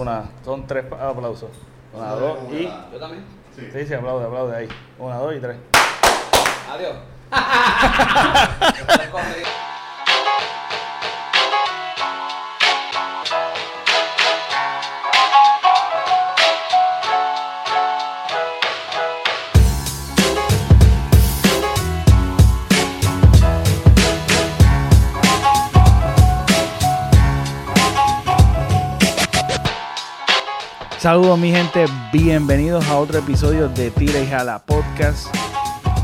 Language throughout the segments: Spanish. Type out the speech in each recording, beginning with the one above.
Una, son tres aplausos. Una, dos y. Yo también. Sí, sí, aplaude, aplaude ahí. Una, dos y tres. Adiós. Saludos mi gente, bienvenidos a otro episodio de Tira y Jala Podcast.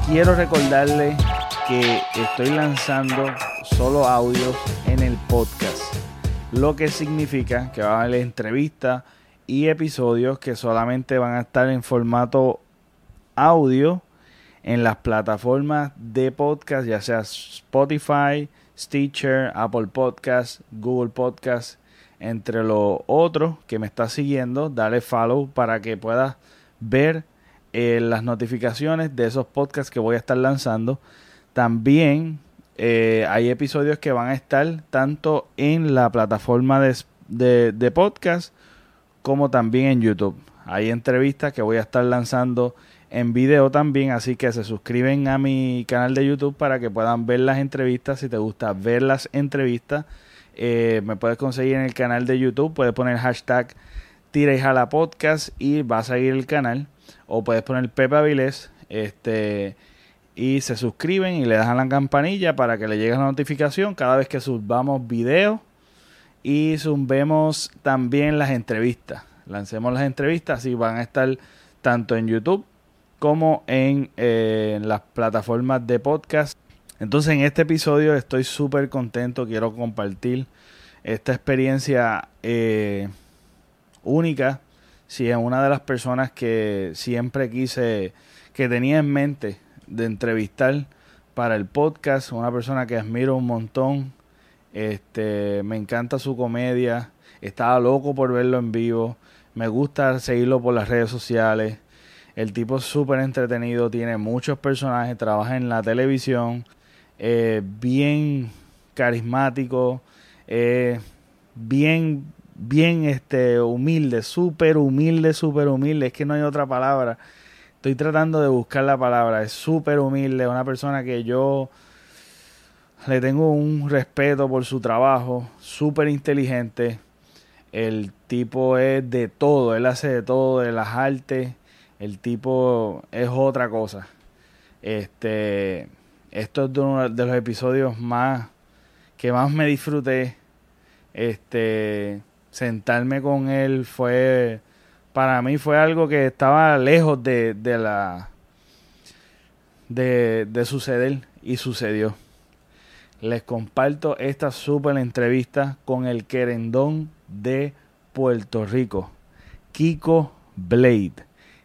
Quiero recordarles que estoy lanzando solo audios en el podcast, lo que significa que va a haber entrevistas y episodios que solamente van a estar en formato audio en las plataformas de podcast, ya sea Spotify, Stitcher, Apple Podcast, Google Podcast entre los otros que me está siguiendo, dale follow para que puedas ver eh, las notificaciones de esos podcasts que voy a estar lanzando. También eh, hay episodios que van a estar tanto en la plataforma de, de, de podcast como también en YouTube. Hay entrevistas que voy a estar lanzando en video también, así que se suscriben a mi canal de YouTube para que puedan ver las entrevistas. Si te gusta ver las entrevistas, eh, me puedes conseguir en el canal de YouTube, puedes poner hashtag Tira y Jala Podcast y vas a seguir el canal. O puedes poner Pepe Avilés este, y se suscriben y le dan la campanilla para que le llegue la notificación cada vez que subamos videos y subemos también las entrevistas. Lancemos las entrevistas y van a estar tanto en YouTube como en, eh, en las plataformas de podcast entonces en este episodio estoy súper contento, quiero compartir esta experiencia eh, única. Si es una de las personas que siempre quise, que tenía en mente de entrevistar para el podcast, una persona que admiro un montón, este, me encanta su comedia, estaba loco por verlo en vivo, me gusta seguirlo por las redes sociales. El tipo es súper entretenido, tiene muchos personajes, trabaja en la televisión, eh, bien carismático, eh, bien, bien este, humilde, súper humilde, súper humilde, es que no hay otra palabra. Estoy tratando de buscar la palabra, es súper humilde, una persona que yo le tengo un respeto por su trabajo, súper inteligente. El tipo es de todo, él hace de todo, de las artes. El tipo es otra cosa. Este, esto es de uno de los episodios más que más me disfruté. Este, sentarme con él fue, para mí fue algo que estaba lejos de, de la, de, de suceder y sucedió. Les comparto esta super entrevista con el querendón de Puerto Rico, Kiko Blade.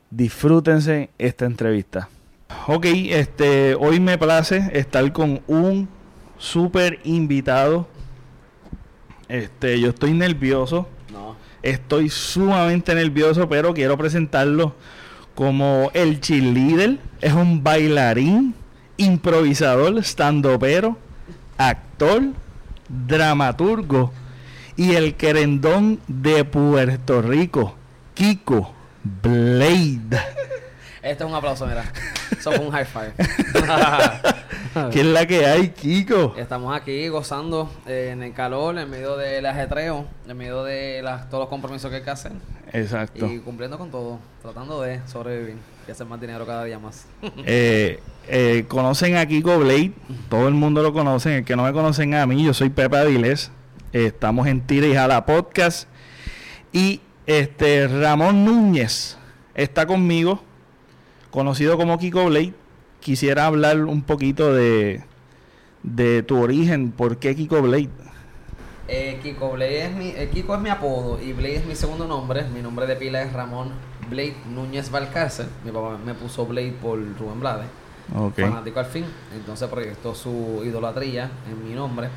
Disfrútense esta entrevista. Ok, este, hoy me place estar con un súper invitado. Este, yo estoy nervioso. No. Estoy sumamente nervioso, pero quiero presentarlo como el cheerleader. Es un bailarín, improvisador, standopero, actor, dramaturgo y el querendón de Puerto Rico, Kiko Blade. Este es un aplauso, mira. Eso fue un high five. ¿Qué es la que hay, Kiko? Estamos aquí gozando eh, en el calor, en medio del ajetreo, en medio de las, todos los compromisos que hay que hacer. Exacto. Y cumpliendo con todo, tratando de sobrevivir y hacer más dinero cada día más. Eh, eh, conocen a Kiko Blade, todo el mundo lo conoce. El que no me conocen a mí, yo soy Pepe Avilés. Estamos en Tira y Jala Podcast. Y este Ramón Núñez está conmigo, conocido como Kiko Blade. Quisiera hablar un poquito de, de tu origen. ¿Por qué Kiko Blade? Eh, Kiko Blade es mi, eh, Kiko es mi apodo y Blade es mi segundo nombre. Mi nombre de pila es Ramón Blade Núñez Valcárcel. Mi papá me puso Blade por Rubén Blade. Fanático al fin. Entonces proyectó su idolatría en mi nombre.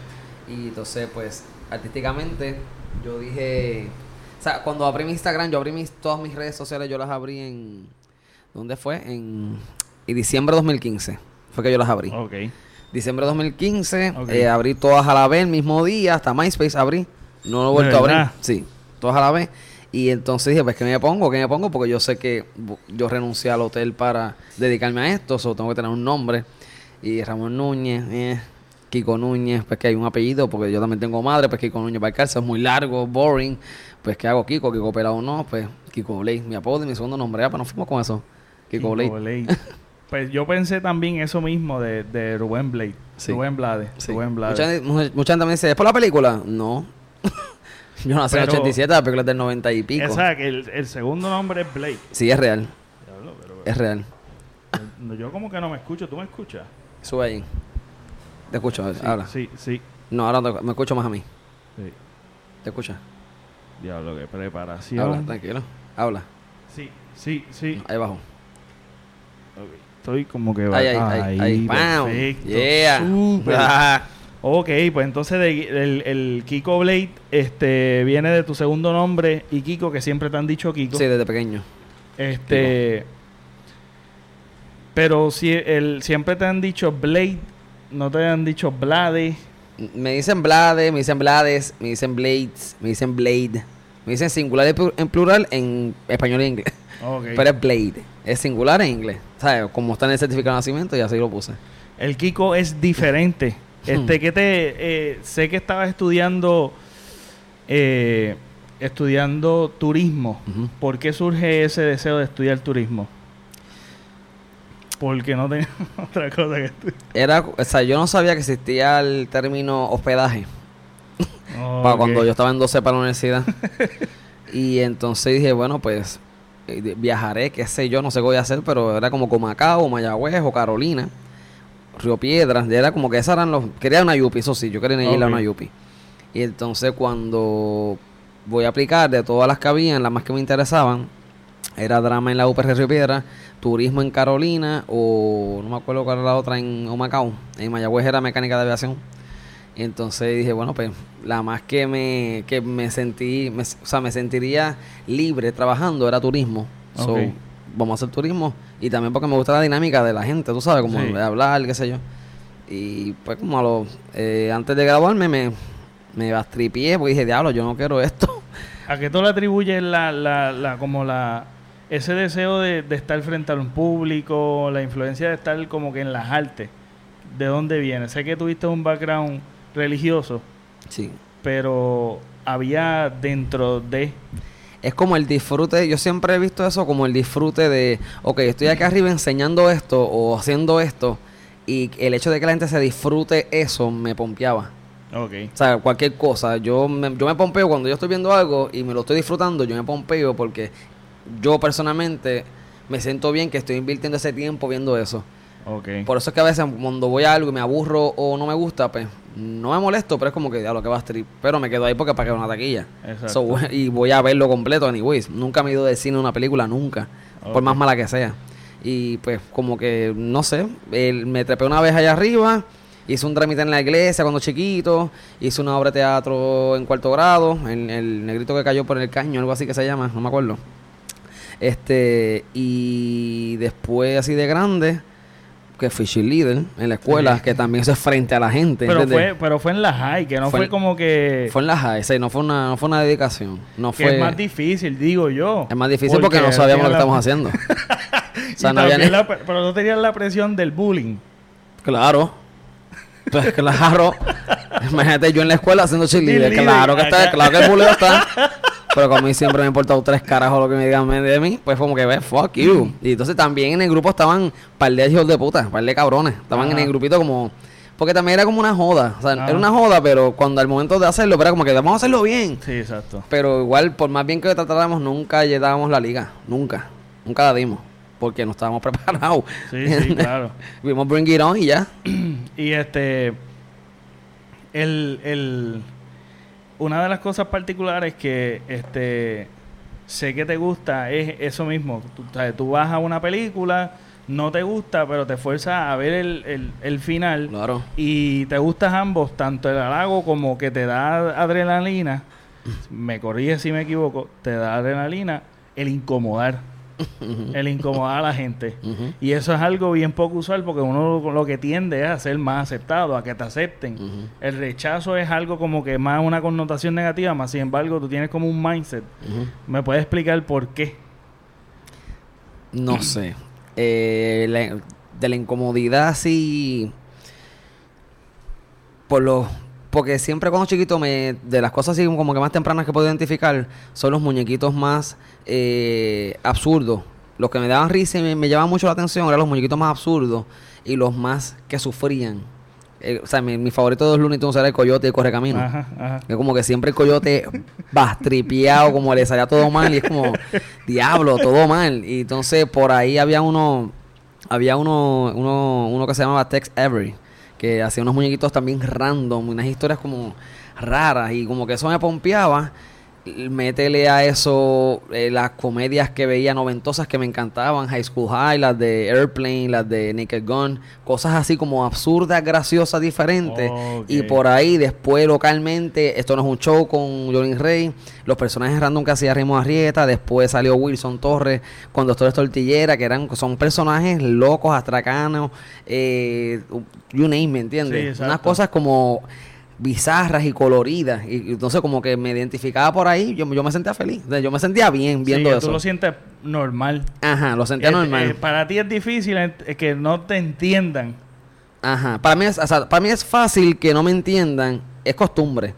Y entonces, pues, artísticamente, yo dije. O sea, cuando abrí mi Instagram, yo abrí mis, todas mis redes sociales, yo las abrí en. ¿Dónde fue? En. En diciembre de 2015. Fue que yo las abrí. Ok. Diciembre de 2015, Ok. eh, abrí todas a la vez el mismo día, hasta MySpace abrí. No lo he vuelto a abrir. Sí, todas a la vez. Y entonces dije, pues, ¿qué me pongo? ¿Qué me pongo? Porque yo sé que yo renuncié al hotel para dedicarme a esto, solo tengo que tener un nombre. Y Ramón Núñez, eh, Kiko Núñez, pues que hay un apellido, porque yo también tengo madre, pues Kiko Núñez Balcarce es muy largo, boring. Pues, ¿qué hago? Kiko, Kiko Pelado no, pues Kiko Blade, mi apodo y mi segundo nombre, ya, pues nos fuimos con eso. Kiko Blade. Blade. pues yo pensé también eso mismo de, de Rubén Blade. Sí. Rubén Blade. Sí. Rubén Blade. Mucha, gente- mucha- mucha gente me dice, ¿es por la película? No. yo nací en el Pero- 87, la película es del 90 y pico. Que el, el segundo nombre es Blade. Sí, es real. Diablo, pero- Es real. yo como que no me escucho. ¿Tú me escuchas? Sube ahí. Te escucho, Sí, habla. Sí, sí. No, ahora no me escucho más a mí. sí. ¿Te escuchas? Diablo, qué preparación. Habla, tranquilo. Habla. Sí, sí, sí. Ahí abajo. Estoy como que... Ahí, ahí, ahí. ahí. Perfecto. Yeah. Súper. Ah. Ok, pues entonces de- el, el Kiko Blade este, viene de tu segundo nombre y Kiko, que siempre te han dicho Kiko. Sí, desde pequeño. Este. Pero si el, siempre te han dicho Blade, no te han dicho Blade. Me dicen Blade, me dicen Blades, me dicen Blades, me dicen Blade. Me dicen singular en plural en español e inglés. Pero es Blade. Es singular en inglés. ¿Sabes? Como está en el certificado de nacimiento y así lo puse. El Kiko es diferente. Este que te eh, sé que estabas estudiando eh, estudiando turismo. ¿Por qué surge ese deseo de estudiar turismo? Porque no tenía otra cosa que estudiar. Era, o sea, yo no sabía que existía el término hospedaje. para cuando yo estaba en 12 para la universidad. y entonces dije, bueno, pues viajaré, qué sé yo, no sé qué voy a hacer, pero era como Comacao, Mayagüez o Carolina, Río Piedras, era como que esas eran los... Quería una Yupi, eso sí, yo quería ir a una Yupi. Y entonces cuando voy a aplicar de todas las que habían, las más que me interesaban, era drama en la UPR Río Piedras, turismo en Carolina o no me acuerdo cuál era la otra en Humacao. En Mayagüez era mecánica de aviación. Y entonces dije, bueno, pues la más que me, que me sentí, me- o sea, me sentiría libre trabajando era turismo. So, vamos a hacer turismo. Y también porque me gusta la dinámica de la gente, tú sabes, como Sí. hablar, qué sé yo. Y pues como a los, eh, antes de graduarme me, me bastripié porque dije, diablo, yo no quiero esto. ¿A qué tú le atribuyes la, la, la, como la, ese deseo de, de estar frente a un público, la influencia de estar como que en las artes? ¿De dónde viene? Sé que tuviste un background religioso, Sí. pero había dentro de... Es como el disfrute, yo siempre he visto eso como el disfrute de, ok, estoy acá arriba enseñando esto o haciendo esto y el hecho de que la gente se disfrute eso me pompeaba. Ok. O sea, cualquier cosa, yo me, yo me pompeo cuando yo estoy viendo algo y me lo estoy disfrutando, yo me pompeo porque yo personalmente me siento bien que estoy invirtiendo ese tiempo viendo eso. Por eso es que a veces cuando voy a algo y me aburro o no me gusta, pues no me molesto, pero es como que a lo que va a stream. Pero me quedo ahí porque pagué una taquilla. Exacto. So, y voy a verlo completo, anyways. Nunca me he ido de cine una película, nunca. Por más mala que sea. Y pues, como que, no sé, el- me trepé una vez allá arriba. Hice un trámite en la iglesia cuando chiquito. Hice una obra de teatro en cuarto grado. El negrito que cayó por el caño, algo así que se llama, no me acuerdo. Este, y después así de grande, que fui cheerleader en la escuela, que también eso es frente a la gente. Pero fue, pero fue en la high, que no Fue como que... Fue en la high, sí, no fue una, no fue una dedicación. No que fue, es más difícil, digo yo. es más difícil porque, no sabíamos lo que estamos haciendo. o sea, Y no había también ni- la- pero no tenían la presión del bullying. Claro. Pues claro. Imagínate yo en la escuela haciendo cheerleader. Claro que está, claro que el bullying está. Pero como a mí siempre me ha importado tres carajos lo que me digan de mí, pues como que ve, fuck you. Y entonces también en el grupo estaban par de hijos de puta, par de cabrones. Estaban en el grupito como. Porque también era como una joda. O sea, Ajá. era una joda, pero cuando al momento de hacerlo, era como que vamos a hacerlo bien. Sí, exacto. Pero igual, por más bien que tratáramos, nunca llegábamos la liga. Nunca. Nunca la dimos. Porque no estábamos preparados. Sí, sí, claro. Vimos Bring It On y ya. Y este. El, el, una de las cosas particulares que este sé que te gusta es eso mismo. Tú, vas a una película, no te gusta, pero te fuerza a ver el, el, el final. Claro. Y te gustas ambos, tanto el halago como que te da adrenalina. Me corrige si me equivoco, te da adrenalina el incomodar. El incomodar a la gente. Y eso es algo bien poco usual porque uno lo, lo que tiende es a ser más aceptado, a que te acepten. El rechazo es algo como que más una connotación negativa, más sin embargo tú tienes como un mindset. ¿Me puedes explicar por qué? No sé. Eh, la- de la incomodidad sí. Por lo. Porque siempre cuando chiquito me. De las cosas así como que más tempranas que puedo identificar. Son los muñequitos más eh, absurdos. Los que me daban risa y me, me llamaban mucho la atención eran los muñequitos más absurdos. Y los más que sufrían. Eh, o sea, mi, mi favorito de los Looney Tunes era el coyote y el correcamino. Ajá, ajá. Que como que siempre el coyote va tripeado, como le salía todo mal, y es como, diablo, todo mal. Y entonces por ahí había uno, había uno, uno, uno que se llamaba Tex Avery, que hacía unos muñequitos también random, unas historias como raras, y como que eso me pompeaba. Métele a eso eh, las comedias que veía noventosas que me encantaban, High School High, las de Airplane, las de Naked Gun, cosas así como absurdas, graciosas, diferentes. Y por ahí después localmente, esto no es un show con Johnny Rey, los personajes random que hacía Remo Arrieta, después salió Wilson Torres con Doctores Tortillera, que eran son personajes locos, astracanos, eh, you name, ¿me entiendes? Unas cosas como bizarras y coloridas, y y entonces como que me identificaba por ahí, yo, yo me sentía feliz, o sea, yo me sentía bien viendo Sí, eso. Tú lo sientes normal. Ajá, lo sentía Es- normal. eh, para ti es difícil que no te entiendan. Ajá, para mí, es, o sea, para mí es fácil que no me entiendan, es costumbre.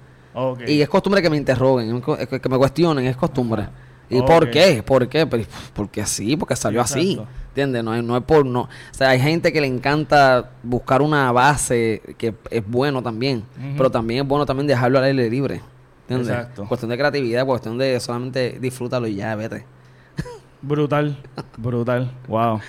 Y es costumbre que me interroguen, que me cuestionen, es costumbre. Ajá. ¿Y Ok. por qué? ¿Por qué? Porque sí, porque salió así. ¿Entiendes? No, es- no es por no. O sea, hay gente que le encanta buscar una base que es bueno también. Pero también es bueno también dejarlo al aire libre. ¿Entiendes? Exacto. Cuestión de creatividad, cuestión de solamente disfrútalo y ya, vete. Brutal, brutal, wow.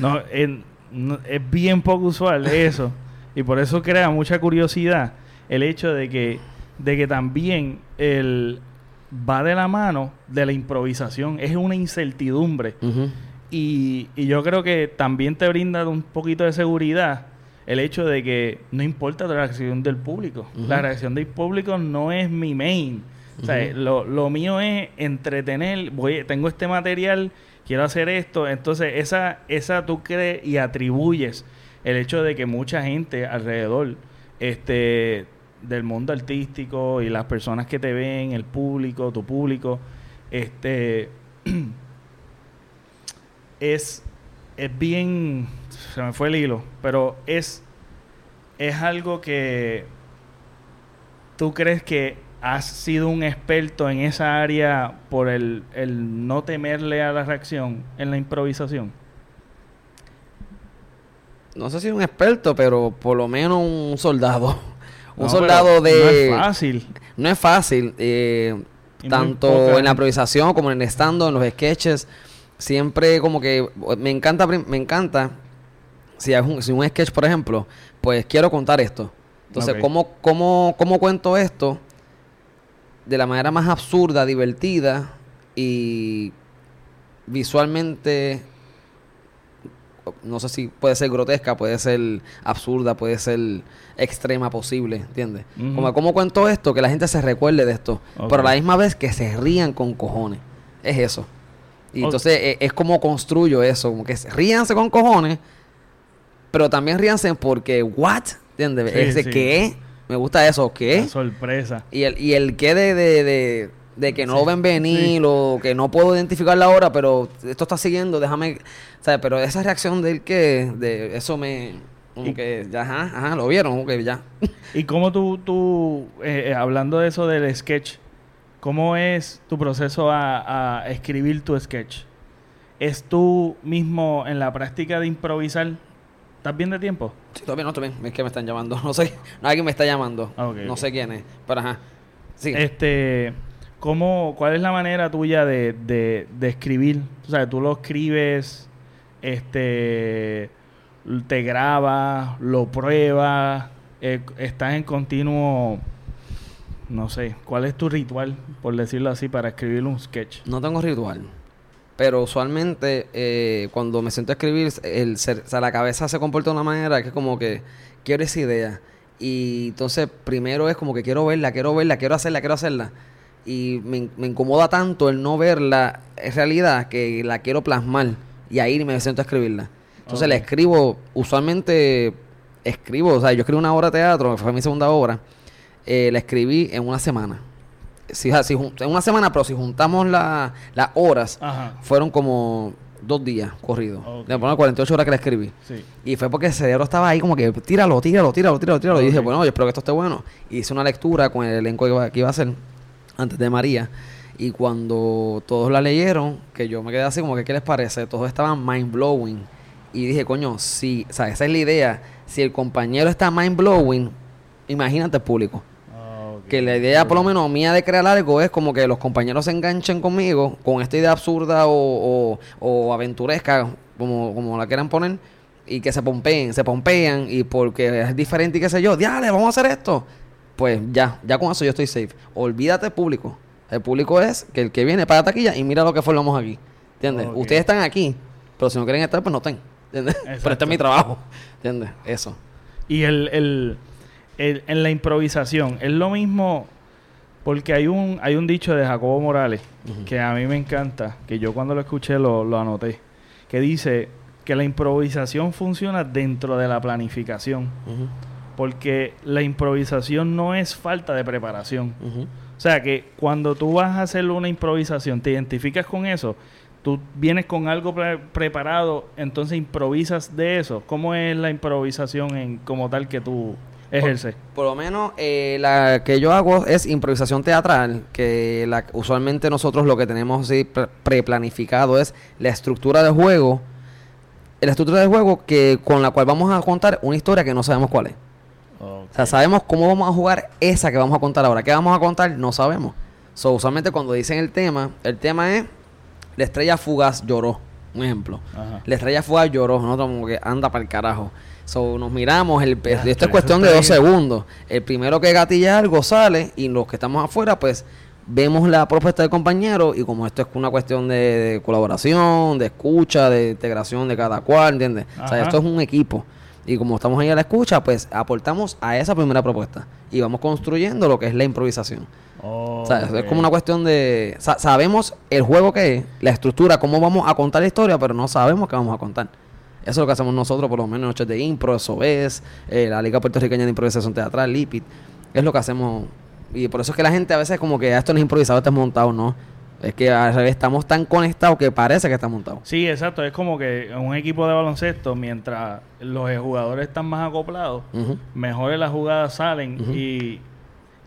No, es bien poco usual eso y por eso crea mucha curiosidad el hecho de que de que también el va de la mano de la improvisación, es una incertidumbre. Y, y yo creo que también te brinda un poquito de seguridad el hecho de que no importa la reacción del público. La reacción del público no es mi main. O sea, Ujú. lo, lo mío es entretener. Voy, tengo este material, quiero hacer esto. Entonces, esa, esa tú crees y atribuyes el hecho de que mucha gente alrededor este, del mundo artístico y las personas que te ven, el público, tu público, este es, es bien, se me fue el hilo, pero es, es algo que tú crees que has sido un experto en esa área por el, el no temerle a la reacción en la improvisación. No sé si un experto, pero por lo menos un soldado. Un No, soldado de... No es fácil. No es fácil, eh, tanto en la improvisación como en el stand en los sketches. Siempre como que me encanta, me encanta. Si es un, si un sketch, por ejemplo, pues quiero contar esto. Entonces, Ok. ¿cómo, cómo, ¿cómo cuento esto? De la manera más absurda, divertida y visualmente no sé si puede ser grotesca, puede ser absurda, puede ser extrema posible, ¿entiendes? Como cómo cuento esto, que la gente se recuerde de esto, pero a la misma vez que se rían con cojones. Es eso. Y entonces e- es, como construyo eso, como que se- ríanse con cojones, pero también ríanse porque what, ¿entiendes? Sí, Ese sí. qué, me gusta eso, ¿qué? La sorpresa. Y el, y el que de, de, de, de que no lo ven venir o que no puedo identificar la hora, pero esto está siguiendo, déjame... ¿sabes? Pero esa reacción del que, de eso me... Como Y- que, ya, ajá, ajá, lo vieron, como que ya. ¿Y cómo tú, tú eh, eh, hablando de eso del sketch, cómo es tu proceso a, a escribir tu sketch? ¿Es tú mismo en la práctica de improvisar? ¿Estás bien de tiempo? Sí, todavía no, todavía es que me están llamando, no sé, no, alguien me está llamando, Ah, no sé quién es, pero ajá, sí. Este, ¿cómo, ¿Cuál es la manera tuya de, de, de escribir? O sea, tú lo escribes, este, te grabas, lo pruebas, eh, estás en continuo, no sé, ¿cuál es tu ritual, por decirlo así, para escribir un sketch? No tengo ritual. Pero usualmente eh, cuando me siento a escribir, el ser- o sea, la cabeza se comporta de una manera que es como que quiero esa idea. Y entonces primero es como que quiero verla, quiero verla, quiero hacerla, quiero hacerla. y me, me incomoda tanto el no verla en realidad que la quiero plasmar y ahí me siento a escribirla. Entonces la Ok. escribo, usualmente escribo, o sea, yo escribo una obra de teatro, fue mi segunda obra, eh, la escribí en una semana. Si, en una semana, pero si juntamos la- las horas, Ajá. fueron como dos días corridos. Ok. De poner 48 horas que la escribí. Sí. Y fue porque el cerebro estaba ahí como que tíralo, tíralo, tíralo, tíralo, tíralo. Y dije, bueno, yo espero que esto esté bueno. Y hice una lectura con el elenco que iba, que iba a hacer antes de María. Y cuando todos la leyeron, que yo me quedé así como que, ¿qué les parece? Todos estaban mind blowing. Y dije, coño, si, o sea, esa es la idea. Si el compañero está mind blowing, imagínate el público. Que la idea, por lo menos mía de crear algo, es como que los compañeros se enganchen conmigo con esta idea absurda o, o, o aventuresca, como, como la quieran poner, y que se pompeen, se pompean, y porque es diferente y qué sé yo, diale, vamos a hacer esto. Pues ya, ya con eso yo estoy safe. Olvídate público. El público es que el que viene para taquilla y mira lo que formamos aquí. ¿Entiendes? Ustedes están aquí, pero si no quieren estar, pues no estén. ¿Entiendes? Pero este es mi trabajo. ¿Entiendes? Eso. Y el, el, el- en la improvisación, es lo mismo, porque hay un, hay un dicho de Jacobo Morales que a mí me encanta, que yo cuando lo escuché lo, lo anoté, que dice que la improvisación funciona dentro de la planificación, porque la improvisación no es falta de preparación. O sea que cuando tú vas a hacer una improvisación, te identificas con eso, tú vienes con algo pre- preparado, entonces improvisas de eso. ¿Cómo es la improvisación en como tal que tú Por lo menos eh, la que yo hago es improvisación teatral, que la, usualmente nosotros lo que tenemos así pre- preplanificado es la estructura del juego, la estructura del juego que con la cual vamos a contar una historia que no sabemos cuál es. O sea, sabemos cómo vamos a jugar esa que vamos a contar ahora. ¿Qué vamos a contar? No sabemos. So, usualmente cuando dicen el tema, el tema es la estrella fugaz lloró. Un ejemplo. Ajá. La estrella fugaz lloró. Nosotros como que anda para el carajo. So, nos miramos. El, Ya, esto es cuestión de dos segundos. El primero que gatilla algo sale y los que estamos afuera, pues vemos la propuesta del compañero y como esto es una cuestión de, de colaboración, de escucha, de integración de cada cual, ¿entiendes? O sea, esto es un equipo. Y como estamos ahí a la escucha, pues aportamos a esa primera propuesta y vamos construyendo lo que es la improvisación. Oh, O sea, es ok. como una cuestión de... sa- sabemos el juego que es, la estructura, cómo vamos a contar la historia, pero no sabemos qué vamos a contar. Eso es lo que hacemos nosotros, por lo menos en Noches de Impro, eso es, eh, la Liga Puertorriqueña de Improvisación Teatral, LIPIT. Es lo que hacemos. Y por eso es que la gente a veces como que "Ah, esto no es improvisado, esto es montado, no. Es que al revés, estamos tan conectados que parece que está montado. Sí, exacto. Es como que en un equipo de baloncesto, mientras los jugadores están más acoplados, mejores las jugadas salen y,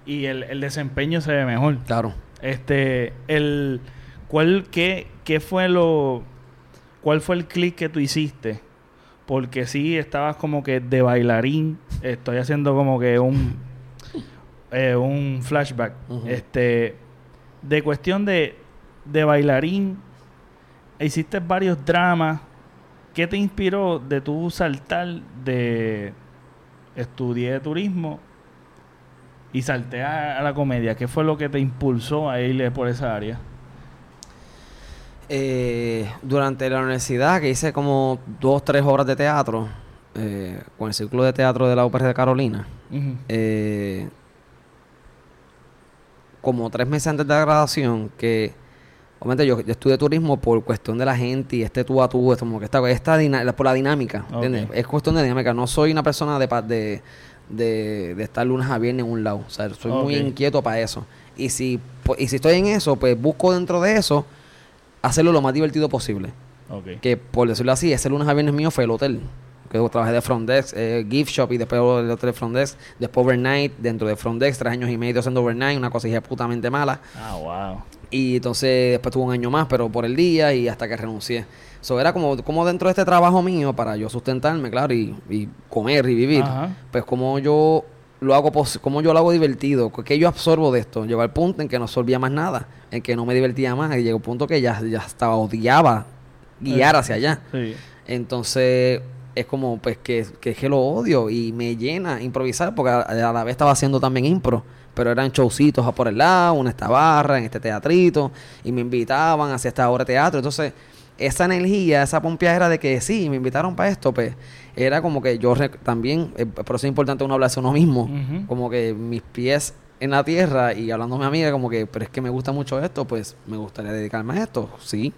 y el, el desempeño se ve mejor. Claro. Este, el, ¿cuál, qué, qué fue lo, cuál fue el clic que tú hiciste? Porque sí estabas como que de bailarín, estoy haciendo como que un, eh, un flashback, este, de cuestión de, de bailarín, hiciste varios dramas, ¿qué te inspiró de tu saltar de estudié turismo y salté a, a la comedia? ¿Qué fue lo que te impulsó a ir por esa área? Eh, durante la universidad, que hice como dos, tres obras de teatro, eh, con el Círculo de Teatro de la Ópera de Carolina, eh, como tres meses antes de la graduación, que obviamente yo, yo estudié turismo por cuestión de la gente y este tú a tú, esto como que esta, esta por la dinámica, ¿entiendes? Ok. Es cuestión de dinámica. No soy una persona de, de, de, de estar lunes a viernes en un lado. O sea, soy muy inquieto para eso. Y si, pues, y si estoy en eso, pues busco dentro de eso hacerlo lo más divertido posible que por decirlo así, ese lunes a viernes mío fue el hotel. Que yo trabajé de front desk, eh, gift shop y después el hotel de front desk, después overnight, dentro de front desk, tres años y medio haciendo overnight, una cosa putamente mala. Ah, wow. Y entonces después tuve un año más, pero por el día y hasta que renuncié. Eso era como, como dentro de este trabajo mío, para yo sustentarme, claro, y, y comer y vivir, Ajá. pues como yo lo hago como yo lo hago divertido, que yo absorbo de esto, llegó al punto en que no absorbía más nada, en que no me divertía más, y llegó un punto que ya, ya estaba odiaba guiar hacia allá. Sí. Entonces es como pues que, que es que lo odio y me llena improvisar porque a, a la vez estaba haciendo también impro, pero eran showcitos a por el lado, una esta barra, en este teatrito y me invitaban hacia esta obra de teatro. Entonces esa energía, esa pompeadera de que sí, me invitaron para esto, pues era como que yo también, eh, por eso es importante uno hablarse a uno mismo, como que mis pies en la tierra y hablando a mi amiga como que, pero es que me gusta mucho esto, pues me gustaría dedicarme a esto. Sí.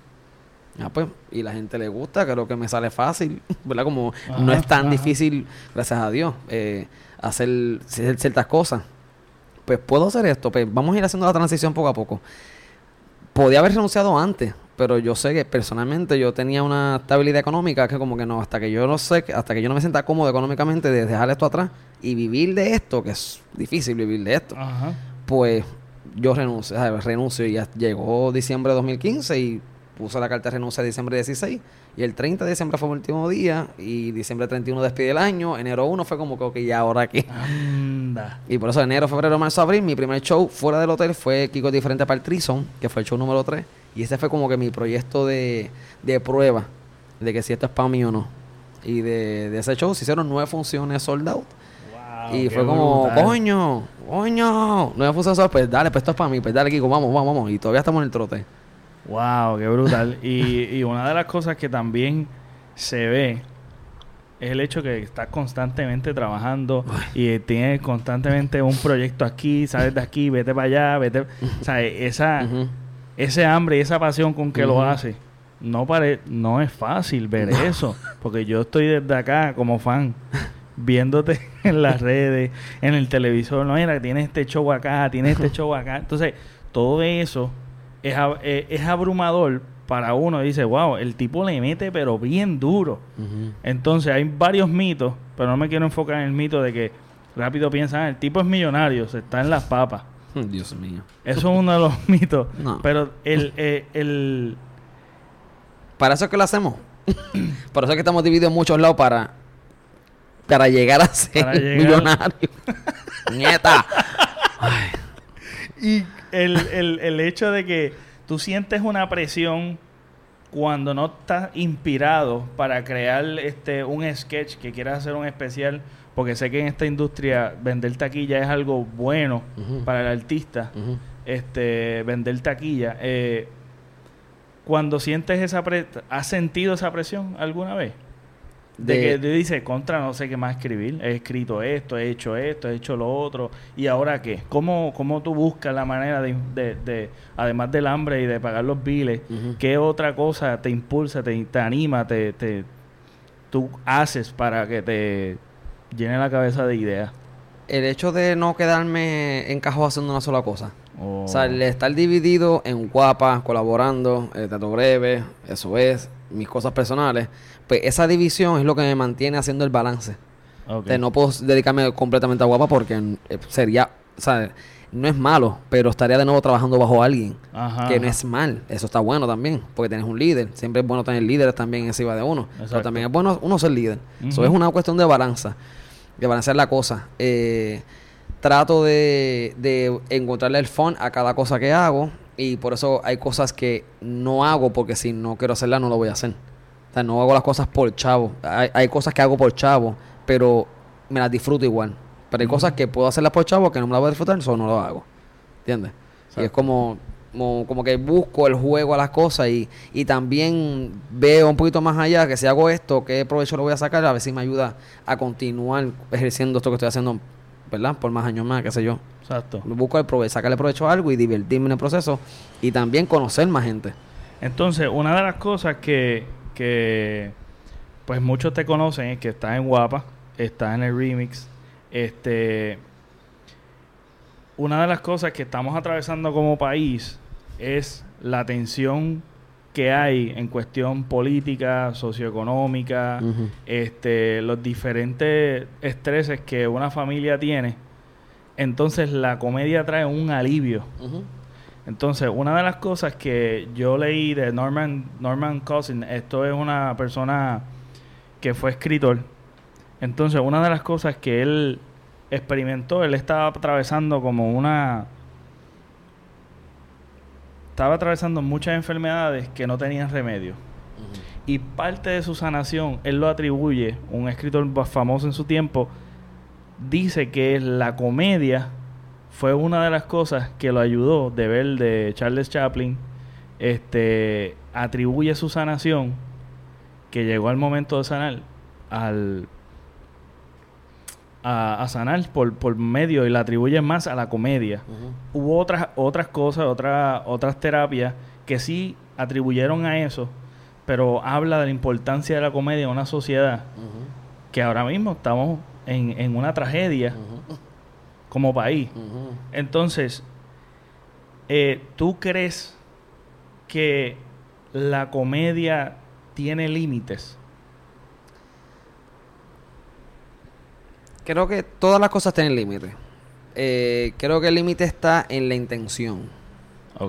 Ah, pues, y la gente le gusta, creo que me sale fácil, ¿verdad? Como no es tan ajá. difícil, gracias a Dios, eh, hacer, hacer ciertas cosas. Pues puedo hacer esto, pues vamos a ir haciendo la transición poco a poco. Podía haber renunciado antes, pero yo sé que personalmente yo tenía una estabilidad económica que como que no, hasta que yo no sé, hasta que yo no me sienta cómodo económicamente de dejar esto atrás y vivir de esto, que es difícil vivir de esto, Ajá. pues yo renuncio, ¿sabes? renuncio y ya llegó diciembre de 2015 y puse la carta de renuncia diciembre 16 y el 30 de diciembre fue mi último día y diciembre 31 despide el año, enero 1 fue como que, ok, ya ahora qué. Anda. Y por eso enero, febrero, marzo, abril, mi primer show fuera del hotel fue Kiko Diferente para el Trison, que fue el show número 3. Y ese fue como que mi proyecto de, de prueba de que si esto es para mí o no. Y de, de ese show se hicieron nueve funciones sold out. Wow, y fue como, brutal. coño, coño, nueve funciones sold out, pues dale, pues esto es para mí, pues dale Kiko, vamos, vamos, vamos. Y todavía estamos en el trote. Wow, qué brutal. y, y una de las cosas que también se ve es el hecho que estás constantemente trabajando y tienes constantemente un proyecto aquí, sales de aquí, vete para allá, vete, o sea, esa. Ese hambre y esa pasión con que lo hace. No pare, no es fácil ver eso, porque yo estoy desde acá como fan viéndote en las redes, en el televisor, no mira, tienes este show acá, tienes este show acá. Entonces, todo eso es, ab- eh, es abrumador para uno. Dice, wow, el tipo le mete pero bien duro. Entonces hay varios mitos, pero no me quiero enfocar en el mito de que rápido piensan, "Ah, el tipo es millonario, se está en las papas. Dios mío. Eso es uno de los mitos. No. Pero el, eh, el, Para eso es que lo hacemos. Por eso es que estamos divididos en muchos lados para, para llegar a ser Para llegar- millonario. Nieta. y el, el, el hecho de que tú sientes una presión cuando no estás inspirado para crear este un sketch que quieras hacer un especial, porque sé que en esta industria vender taquilla es algo bueno para el artista. Este vender taquilla. Eh, cuando sientes esa presión, ¿has sentido esa presión alguna vez? De, De- que tú dices, contra, no sé qué más escribir. He escrito esto, he hecho esto, he hecho lo otro. ¿Y ahora qué? ¿Cómo, cómo tú buscas la manera de, de- de- además del hambre y de pagar los biles, qué otra cosa te impulsa, te, te anima, te, te, tú haces para que te llene la cabeza de ideas? El hecho de no quedarme encajado haciendo una sola cosa. O- O sea, el estar dividido en guapas, colaborando, el teatro breve, eso es, mis cosas personales, pues esa división es lo que me mantiene haciendo el balance. Ok. De no puedo dedicarme completamente a guapa porque eh, sería, o sea, no es malo, pero estaría de nuevo trabajando bajo alguien. Ajá, que no es mal, eso está bueno también, porque tienes un líder. Siempre es bueno tener líderes también encima de uno. Pero también es bueno uno ser líder. Eso es una cuestión de balanza, de balancear la cosa. Eh, trato de, de encontrarle el fun a cada cosa que hago y por eso hay cosas que no hago porque si no quiero hacerlas no lo voy a hacer. O sea, no hago las cosas por chavo. Hay, hay cosas que hago por chavo, pero me las disfruto igual. Pero hay cosas que puedo hacerlas por chavo que no me las voy a disfrutar, eso no lo hago. ¿Entiendes? Y es como, como, como que busco el juego a las cosas y, y también veo un poquito más allá que si hago esto, qué provecho lo voy a sacar, a ver si me ayuda a continuar ejerciendo esto que estoy haciendo, ¿verdad? Por más años más, qué sé yo. Exacto. Busco el provecho, sacarle provecho a algo y divertirme en el proceso y también conocer más gente. Entonces, una de las cosas que, que pues muchos te conocen es que estás en Guapa, estás en el remix. Este, una de las cosas que estamos atravesando como país es la tensión que hay en cuestión política, socioeconómica, este, los diferentes estreses que una familia tiene. Entonces la comedia trae un alivio. Entonces, una de las cosas que yo leí de Norman, Norman Cousin, esto es una persona que fue escritor. Entonces, una de las cosas que él experimentó, él estaba atravesando como una... Estaba atravesando muchas enfermedades que no tenían remedio. Y parte de su sanación, él lo atribuye, un escritor famoso en su tiempo, dice que la comedia fue una de las cosas que lo ayudó de ver de Charles Chaplin. Este atribuye su sanación, que llegó al momento de sanar, al, a, a sanar por, por medio y la atribuyen más a la comedia. Hubo otras, otras cosas, otras, otras terapias que sí atribuyeron a eso, pero habla de la importancia de la comedia en una sociedad que ahora mismo estamos en, en una tragedia como país. Entonces, eh, ¿tú crees que la comedia tiene límites? Creo que todas las cosas tienen límites. Eh, creo que el límite está en la intención.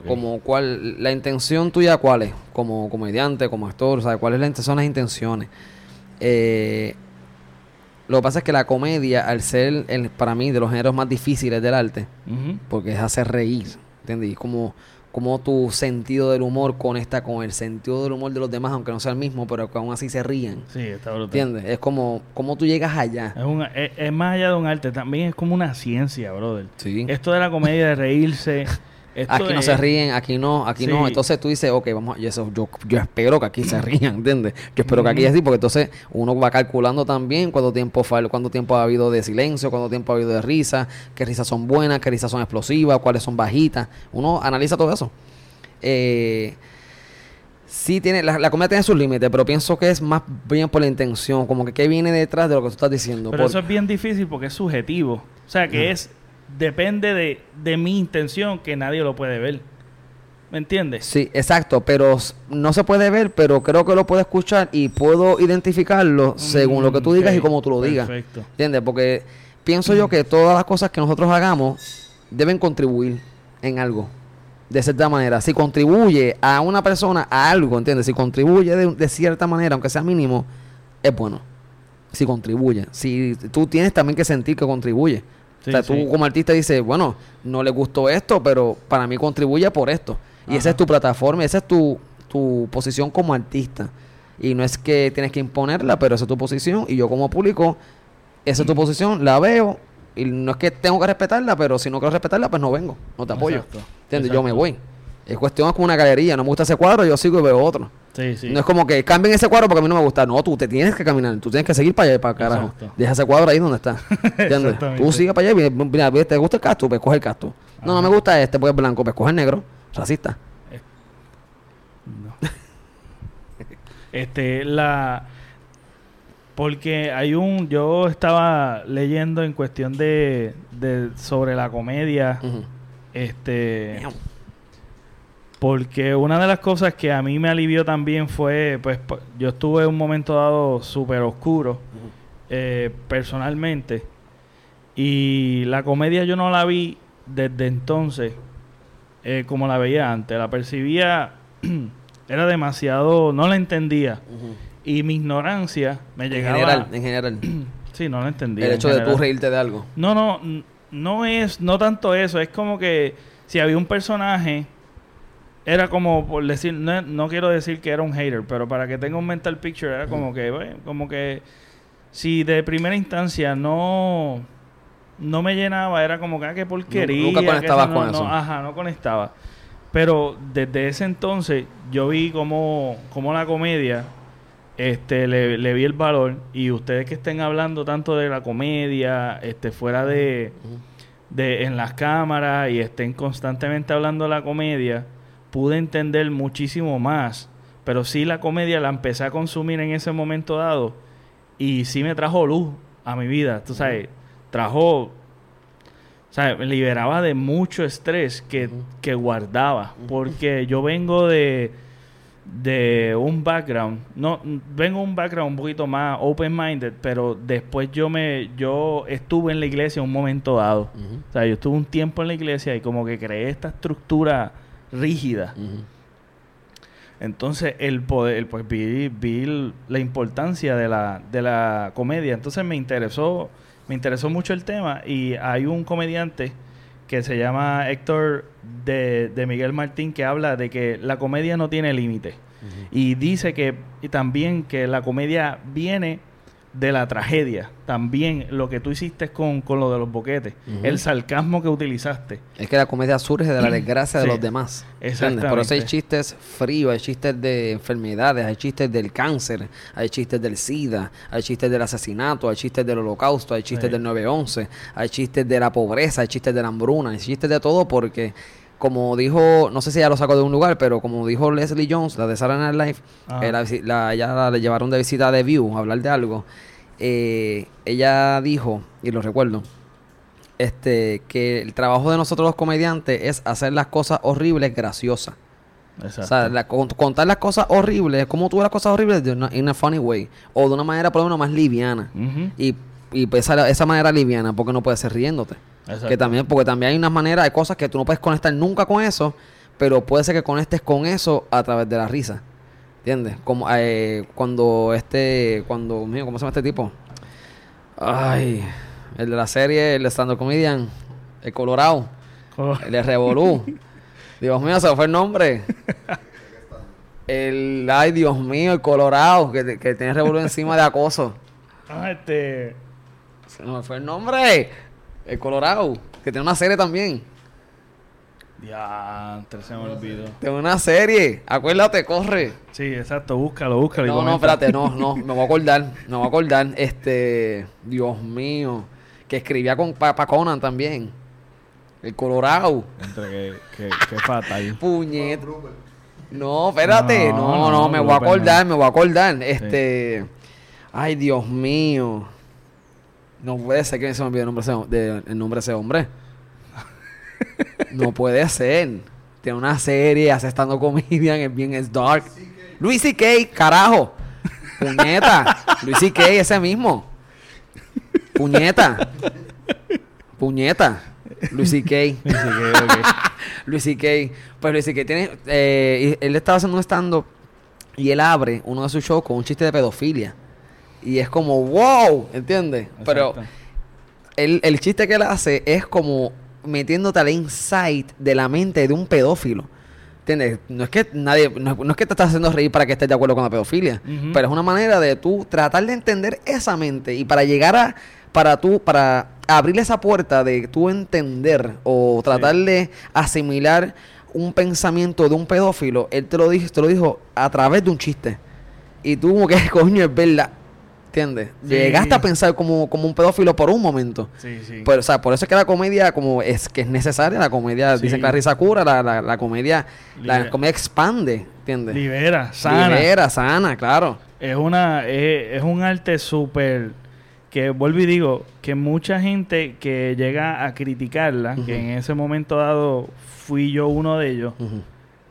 Como cuál, la intención tuya cuál es, como comediante, como actor, ¿sabes? ¿Cuáles la- son las intenciones? Eh, lo que pasa es que la comedia, al ser, el, para mí, de los géneros más difíciles del arte, porque es hacer reír, ¿entiendes? Y como, como tu sentido del humor conecta con el sentido del humor de los demás, aunque no sea el mismo, pero que aún así se rían, Sí, está brutal. ¿entiendes? Es como, como tú llegas allá. Es, un- es- es más allá de un arte, también es como una ciencia, brother. Sí. Esto de la comedia, de reírse. esto Aquí no es- se ríen, aquí no, aquí no. Entonces tú dices, ok, vamos, a- y eso, yo, yo espero que aquí se rían, ¿entiendes? Yo espero que aquí es así, porque entonces uno va calculando también cuánto tiempo cuánto tiempo ha habido de silencio, cuánto tiempo ha habido de risa, qué risas son buenas, qué risas son explosivas, cuáles son bajitas. Uno analiza todo eso. Eh, sí tiene, la, la comedia tiene sus límites, pero pienso que es más bien por la intención, como que qué viene detrás de lo que tú estás diciendo. Pero Por- eso es bien difícil porque es subjetivo. O sea, que es. Depende de, de mi intención que nadie lo puede ver. ¿Me entiendes? Sí, exacto, pero no se puede ver, pero creo que lo puedo escuchar y puedo identificarlo según lo que tú digas y como tú lo digas. Perfecto. ¿Entiendes? Porque pienso yo que todas las cosas que nosotros hagamos deben contribuir en algo. De cierta manera. Si contribuye a una persona a algo, ¿entiendes? Si contribuye de, de cierta manera, aunque sea mínimo, es bueno. Si contribuye. Si tú tienes también que sentir que contribuye. Sí, o sea, sí. tú como artista dices, bueno, no le gustó esto, pero para mí contribuye por esto. Y esa es tu plataforma, esa es tu, tu posición como artista. Y no es que tienes que imponerla, pero esa es tu posición. Y yo como público, esa es tu posición, la veo. Y no es que tengo que respetarla, pero si no quiero respetarla, pues no vengo, no te apoyo. Exacto, ¿Entiendes? Yo me voy. Es cuestión es como una galería, no me gusta ese cuadro, yo sigo y veo otro. Sí, sí. No es como que cambien ese cuadro porque a mí no me gusta. No, tú te tienes que caminar, tú tienes que seguir para allá y para carajo. Exacto. Deja ese cuadro ahí donde está. Tú sigue para allá y mira, ¿te gusta el cactus? Pues coge el cactus. No, no me gusta este, pues es blanco, pues coge el negro. Racista. No. este, la. Porque hay un. Yo estaba leyendo en cuestión de. de sobre la comedia. Este. Porque una de las cosas que a mí me alivió también fue. Pues yo estuve en un momento dado súper oscuro. eh, personalmente. Y la comedia yo no la vi desde entonces eh, como la veía antes. La percibía, era demasiado, no la entendía. Y mi ignorancia me En llegaba... general, en general. Sí, no la entendía. el hecho de tú reírte de algo. No, no, no es, no tanto eso, es como que si había un personaje, era como, por decir, no, no quiero decir que era un hater, pero para que tenga un mental picture, era como que, bueno, como que si de primera instancia no, no me llenaba, era como que, ah, qué porquería. nunca conectabas con no, eso. Ajá, no conectaba. Pero desde ese entonces yo vi como, como la comedia este le, le vi el valor y ustedes que estén hablando tanto de la comedia este fuera de, de en las cámaras y estén constantemente hablando de la comedia pude entender muchísimo más pero sí la comedia la empecé a consumir en ese momento dado y sí me trajo luz a mi vida tú sabes trajo ¿sabes? me liberaba de mucho estrés que, que guardaba porque yo vengo de de un background, no vengo de un background un poquito más open minded, pero después yo me yo estuve en la iglesia un momento dado. O sea, yo estuve un tiempo en la iglesia y como que creé esta estructura rígida. Entonces, el poder, pues vi, vi la importancia de la, de la comedia. Entonces me interesó, me interesó mucho el tema. Y hay un comediante que se llama Héctor de, de Miguel Martín que habla de que la comedia no tiene límite. Y dice que y también que la comedia viene de la tragedia, también lo que tú hiciste con, con lo de los boquetes, el sarcasmo que utilizaste. Es que la comedia surge de la desgracia de los demás. Exactamente. Por eso hay chistes fríos, hay chistes de enfermedades, hay chistes del cáncer, hay chistes del SIDA, hay chistes del asesinato, hay chistes del holocausto, hay chistes Sí. del 9-11, hay chistes de la pobreza, hay chistes de la hambruna, hay chistes de todo porque, como dijo, no sé si ya lo sacó de un lugar, pero como dijo Leslie Jones, la de Saturday Night Live, eh, la ella la, le llevaron de visita de View a hablar de algo. eh, ella dijo, y lo recuerdo, este, que el trabajo de nosotros los comediantes es hacer las cosas horribles graciosas. Exacto. O sea, la- contar las cosas horribles, como tú ves las cosas horribles, de una, in a funny way. O de una manera, por lo menos, más liviana. Y, y esa, esa manera liviana, porque no puedes ser riéndote. Exacto. Que también, porque también hay unas maneras, hay cosas que tú no puedes conectar nunca con eso, pero puede ser que conectes con eso a través de la risa. ¿Entiendes? Como eh, cuando este, cuando, mío, ¿cómo se llama este tipo? Ay, el de la serie, el stand comedian, el Colorado, Oh, el de Revolú. Dios mío, se me fue el nombre. El, ay, Dios mío, el Colorado, que, que tiene Revolú encima de acoso. ah, este, Se me fue el nombre. El Colorado, que tiene una serie también. diantre, se me olvidó. Tiene una serie. Acuérdate, corre. Sí, exacto, búscalo, búscalo. y No, no, espérate, no, no, me voy a acordar. Me voy a acordar. Este, Dios mío. Que escribía con pa, pa Conan también. El Colorado. Entre que, que, que fatal. Puñet. No, espérate. No, No, no, no, me voy a no. acordar, me voy a acordar. Este. Ay, Dios mío. No puede ser que se me olvide el nombre de ese, de- el nombre de ese hombre. no puede ser. Tiene una serie, hace estando comedian, es bien es dark. Luis C.K., carajo. Puñeta. Luis C.K., ese mismo. Puñeta. Puñeta. Luis que, ok. Luis C.K. Pues Luis C.K. tiene... eh, y él estaba haciendo un stand-up y él abre uno de sus shows con un chiste de pedofilia. Y es como, wow, ¿entiendes? Pero el, el chiste que él hace es como metiéndote al insight de la mente de un pedófilo. ¿Entiendes? No es que nadie, no, es- no es que te estás haciendo reír para que estés de acuerdo con la pedofilia, pero es una manera de tú tratar de entender esa mente y para llegar a, para tú, para abrirle esa puerta de tú entender o tratar de asimilar un pensamiento de un pedófilo, él te lo dijo, te lo dijo a través de un chiste. Y tú como que, coño, es verdad. ¿Entiendes? Sí. Llegaste a pensar como, como un pedófilo por un momento. Sí, sí. Pues, o sea, por eso es que la comedia como es que es necesaria, la comedia, Sí. dice que la risa cura, la, la, la comedia, la comedia expande, ¿entiendes? Libera, sana. Libera, sana, claro. Es una es, es un arte súper que vuelvo y digo que mucha gente que llega a criticarla, que en ese momento dado fui yo uno de ellos,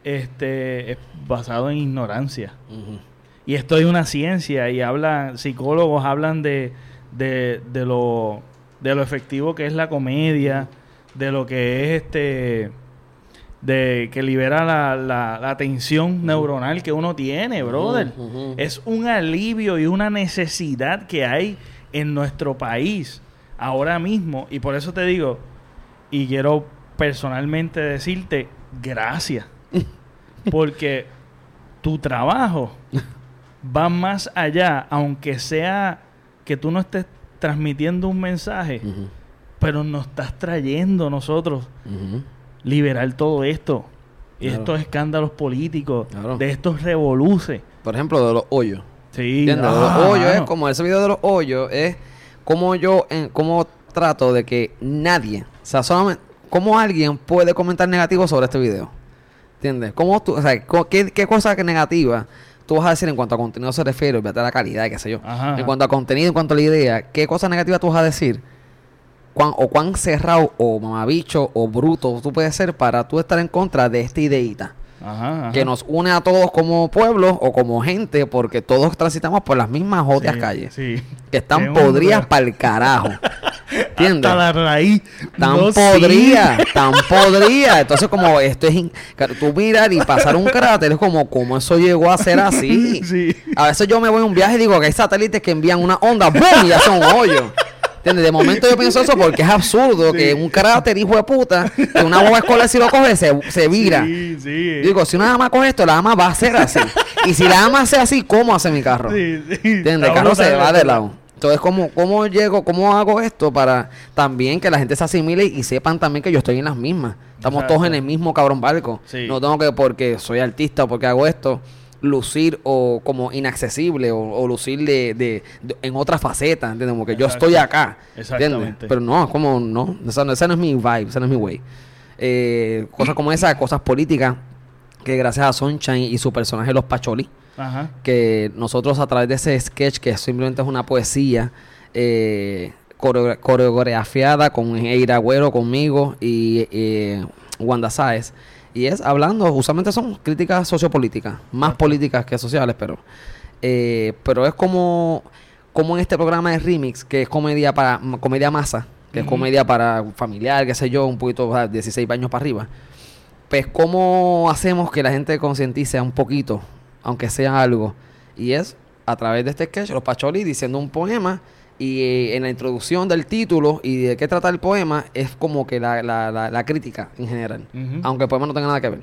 este es basado en ignorancia. ujú. Y esto es una ciencia y hablan psicólogos hablan de, de, de lo de lo efectivo que es la comedia, de lo que es este de que libera la, la, la tensión neuronal que uno tiene, brother. Es un alivio y una necesidad que hay en nuestro país ahora mismo. Y por eso te digo, y quiero personalmente decirte gracias. Porque tu trabajo va más allá, aunque sea que tú no estés transmitiendo un mensaje, pero nos estás trayendo nosotros liberar todo esto. Claro. Estos escándalos políticos, Claro. de estos revoluces. Por ejemplo, de los hoyos. Sí, ah, los hoyos es como ese video de los hoyos es como yo, en, como trato de que nadie, o sea, solamente, cómo alguien puede comentar negativo sobre este video. ¿Entiendes? ¿Cómo tú, o sea, qué, qué cosa que negativa tú vas a decir en cuanto a contenido se refiere, olvídate de la calidad, qué sé yo. Ajá, En ajá. cuanto a contenido, en cuanto a la idea, ¿qué cosa negativa tú vas a decir? Cuán, o cuán cerrado, o mamabicho, o bruto tú puedes ser para tú estar en contra de esta ideita Ajá, que nos une a todos como pueblo o como gente, porque todos transitamos por las mismas jodidas Sí, calles. Sí. Que están re- para el carajo. ¿Entiendes? Hasta la raíz. Tan No, sí. podrida, tan podrida. Entonces, como esto es. in- Tú mirar y pasar un cráter, es como, ¿cómo eso llegó a ser así? Sí. A veces yo me voy a un viaje y digo que hay satélites que envían una onda, ¡boom! y ya son hoyos. ¿Entiendes? De momento yo pienso eso porque es absurdo que un cráter, hijo de puta, que una boba escolar si lo coge se, se vira. Sí, sí. Digo, si una dama coge esto, la dama va a ser así. y si la dama hace así, ¿cómo hace mi carro? ¿Entiendes? El carro se va de lado. Entonces, ¿cómo, ¿cómo llego, cómo hago esto para también que la gente se asimile y sepan también que yo estoy en las mismas? Estamos Exacto. todos en el mismo cabrón barco. Sí. No tengo que, porque soy artista o porque hago esto, lucir o como inaccesible o, o lucir de, de- de- en otra faceta, ¿entiendes? Como que yo Exacto. estoy acá, ¿entiendes? Exactamente. Pero no, como no, esa, no- esa no es mi vibe, esa no es mi way. Eh, cosas como esas, cosas políticas, que gracias a Sunshine y su personaje Los Pacholi, Ajá. que nosotros a través de ese sketch, que simplemente es una poesía eh, coreo- coreografiada con Eira Agüero conmigo y eh, Wanda Sáez, y es hablando, usualmente son críticas sociopolíticas, más políticas que sociales, pero, eh, pero es como, como en este programa de remix, que es comedia para comedia masa, que es comedia para familiar, qué sé yo, un poquito, o sea, 16 años para arriba. Pues cómo hacemos que la gente concientice un poquito, aunque sea algo. Y es a través de este sketch, los Pacholi diciendo un poema y eh, en la introducción del título y de qué trata el poema es como que la, la, la, la crítica en general, aunque el poema no tenga nada que ver.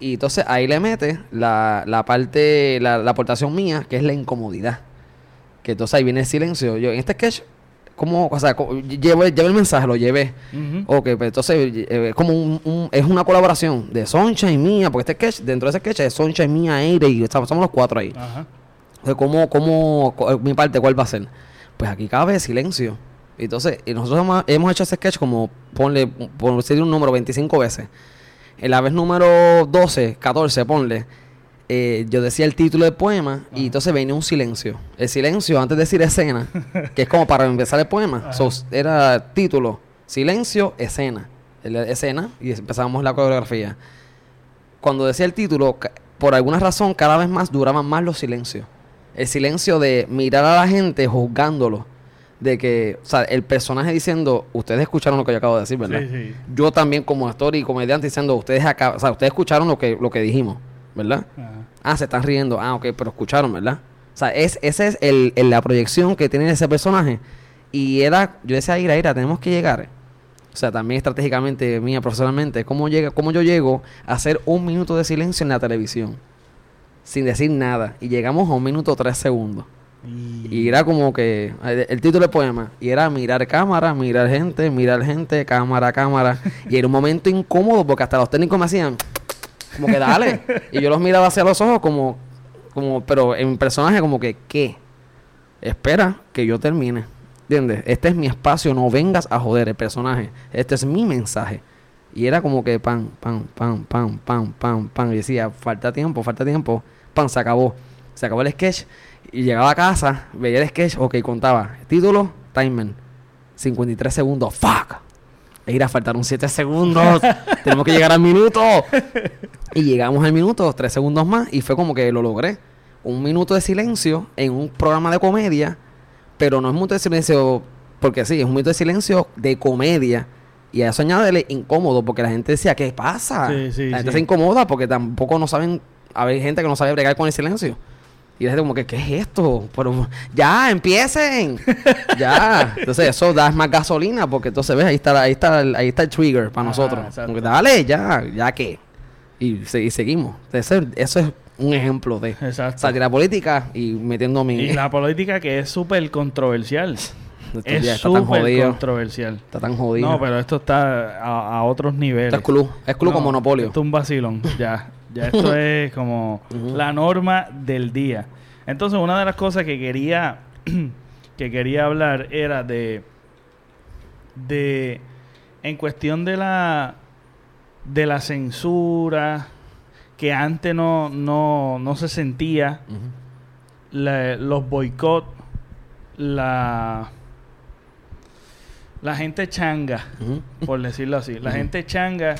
Y entonces ahí le mete la, la parte, la, la aportación mía, que es la incomodidad. Que entonces ahí viene el silencio. Yo en este sketch, como, o sea, llevé, llevé el mensaje, lo llevé. Ujú. Ok, pues entonces eh, es como un, un- es una colaboración de Soncha y mía, porque este sketch, dentro de ese sketch es Soncha y mía, Aire y estamos, somos los cuatro ahí. Ajá. Entonces, ¿cómo, cómo, cu- mi parte, cuál va a ser? Pues aquí cabe silencio. Entonces, y nosotros hemos, hemos hecho ese sketch como, ponle, por decir un número, 25 veces. En la vez número 12, 14, ponle, eh, yo decía el título del poema y entonces venía un silencio. El silencio antes de decir escena, que es como para empezar el poema. So, era título, silencio, escena. El- escena y empezábamos la coreografía. Cuando decía el título, por alguna razón cada vez más duraban más los silencios. El silencio de mirar a la gente juzgándolo. De que, o sea, el personaje diciendo, ustedes escucharon lo que yo acabo de decir, ¿verdad? Sí, sí. Yo también como actor y comediante diciendo, ustedes acá, o sea, ustedes escucharon lo que, lo que dijimos, ¿verdad? Ajá. Ah, se están riendo. Ah, ok, pero escucharon, ¿verdad? O sea, es, esa es el, el- la proyección que tiene ese personaje. Y era, yo decía, Ira, Ira, tenemos que llegar. O sea, también estratégicamente, mía, profesionalmente, ¿cómo, llega, cómo yo llego a hacer un minuto de silencio en la televisión? Sin decir nada. Y llegamos a un minuto tres segundos. Y era como que el, el título del poema. Y era mirar cámara, mirar gente, mirar gente, cámara, cámara. y era un momento incómodo porque hasta los técnicos me hacían como que dale. y yo los miraba hacia los ojos como, como, pero en personaje como que, ¿qué? Espera que yo termine. ¿Entiendes? Este es mi espacio, no vengas a joder el personaje. Este es mi mensaje. Y era como que pan, pan, pan, pan, pan, pan, pan. Y decía, falta tiempo, falta tiempo. Pan, se acabó. Se acabó el sketch. Y llegaba a casa, veía el sketch, ok, contaba. Título, timer. 53 segundos. ¡Fuck! E ir a faltaron 7 segundos. Tenemos que llegar al minuto. Y llegamos al minuto, 3 segundos más. Y fue como que lo logré. Un minuto de silencio en un programa de comedia. Pero no es un minuto de silencio porque sí, es un minuto de silencio de comedia. Y a eso añádele incómodo, porque la gente decía, ¿qué pasa? Sí, sí, la gente sí. se incomoda porque tampoco no saben, hay gente que no sabe bregar con el silencio. Y la gente como que, ¿qué es esto? Pero ya, empiecen. ya. Entonces eso da más gasolina, porque entonces ves, ahí está, ahí está, el- ahí está el trigger para Ajá, nosotros. Como que dale, ya, ya que. Y, se- y seguimos. Ese- eso es un ejemplo de Exacto. sátira política y metiendo mi... Y la política que es súper controversial. Estos Es días está tan súper jodido. controversial. Está tan jodido. No, pero esto está a, a otros niveles. Esto es club. Es club No, con monopolio. Esto es un vacilón. Ya. Ya esto es como la norma del día. Entonces, una de las cosas que quería que quería hablar era de de en cuestión de la de la censura que antes no no, no se sentía la- los boicot la la gente changa por decirlo así. La gente changa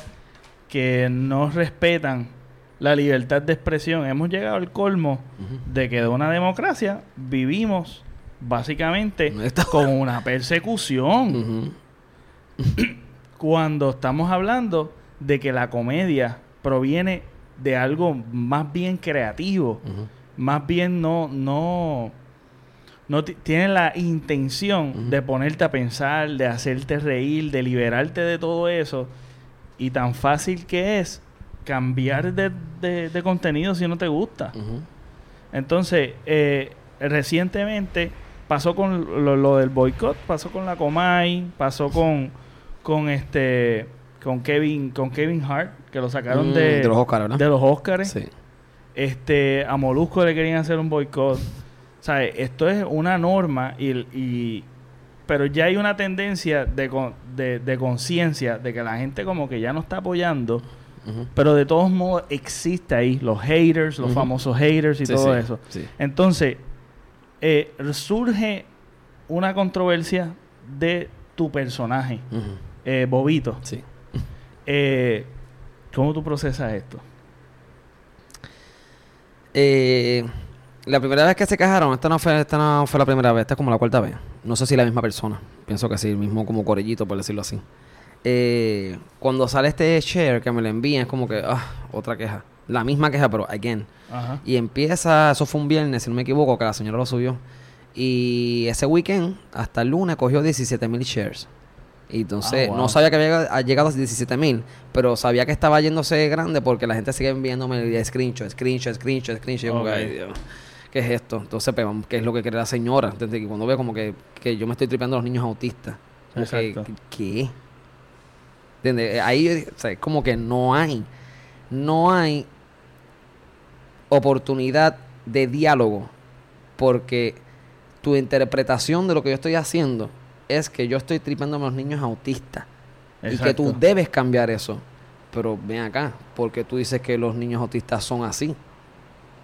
que no respetan la libertad de expresión. Hemos llegado al colmo de que de una democracia vivimos básicamente con una persecución. Cuando estamos hablando de que la comedia proviene de algo más bien creativo, más bien no, no, no ti- tiene la intención de ponerte a pensar, de hacerte reír, de liberarte de todo eso. Y tan fácil que es cambiar de, de- de contenido si no te gusta. Entonces, eh, recientemente, pasó con lo, lo del boicot, pasó con la Comay, pasó con con este con Kevin con Kevin Hart que lo sacaron Mm, de, de los Oscars, ¿verdad? de los Oscars. Sí. Este a Molusco le querían hacer un boicot. O sea, esto es una norma y, y- pero ya hay una tendencia de, con- de, de conciencia de que la gente como que ya no está apoyando, Pero de todos modos existe ahí los haters, los famosos haters y Sí, todo sí, eso. sí. Entonces, eh, surge una controversia de tu personaje, eh, Bobito. Sí. Eh, ¿Cómo tú procesas esto? La primera vez que se quejaron, esta no, fue, esta no fue la primera vez, esta es como la cuarta vez. No sé si la misma persona. Pienso que sí, el mismo como corellito, por decirlo así. Eh, cuando sale este share que me lo envían, es como que, ah, otra queja. La misma queja, pero again. Ajá. Y empieza, eso fue un viernes, si no me equivoco, que la señora lo subió. Y ese weekend, hasta el lunes, cogió 17 mil shares. Y entonces, Ah, wow. no sabía que había ha llegado a 17 mil, pero sabía que estaba yéndose grande porque la gente sigue enviándome screenshot, screenshot, screenshot, screenshot. Y yo como que, Ok. "Ay, Dios, ¿qué es esto? Entonces, pues, ¿qué es lo que quiere la señora? Entonces, que cuando veo como que, que yo me estoy tripeando a los niños autistas. Como que, Exacto. ¿Qué? ¿Entiendes? Ahí, o sea, es como que no hay, no hay oportunidad de diálogo porque tu interpretación de lo que yo estoy haciendo es que yo estoy tripando a los niños autistas y que tú debes cambiar eso. Pero ven acá, porque tú dices que los niños autistas son así.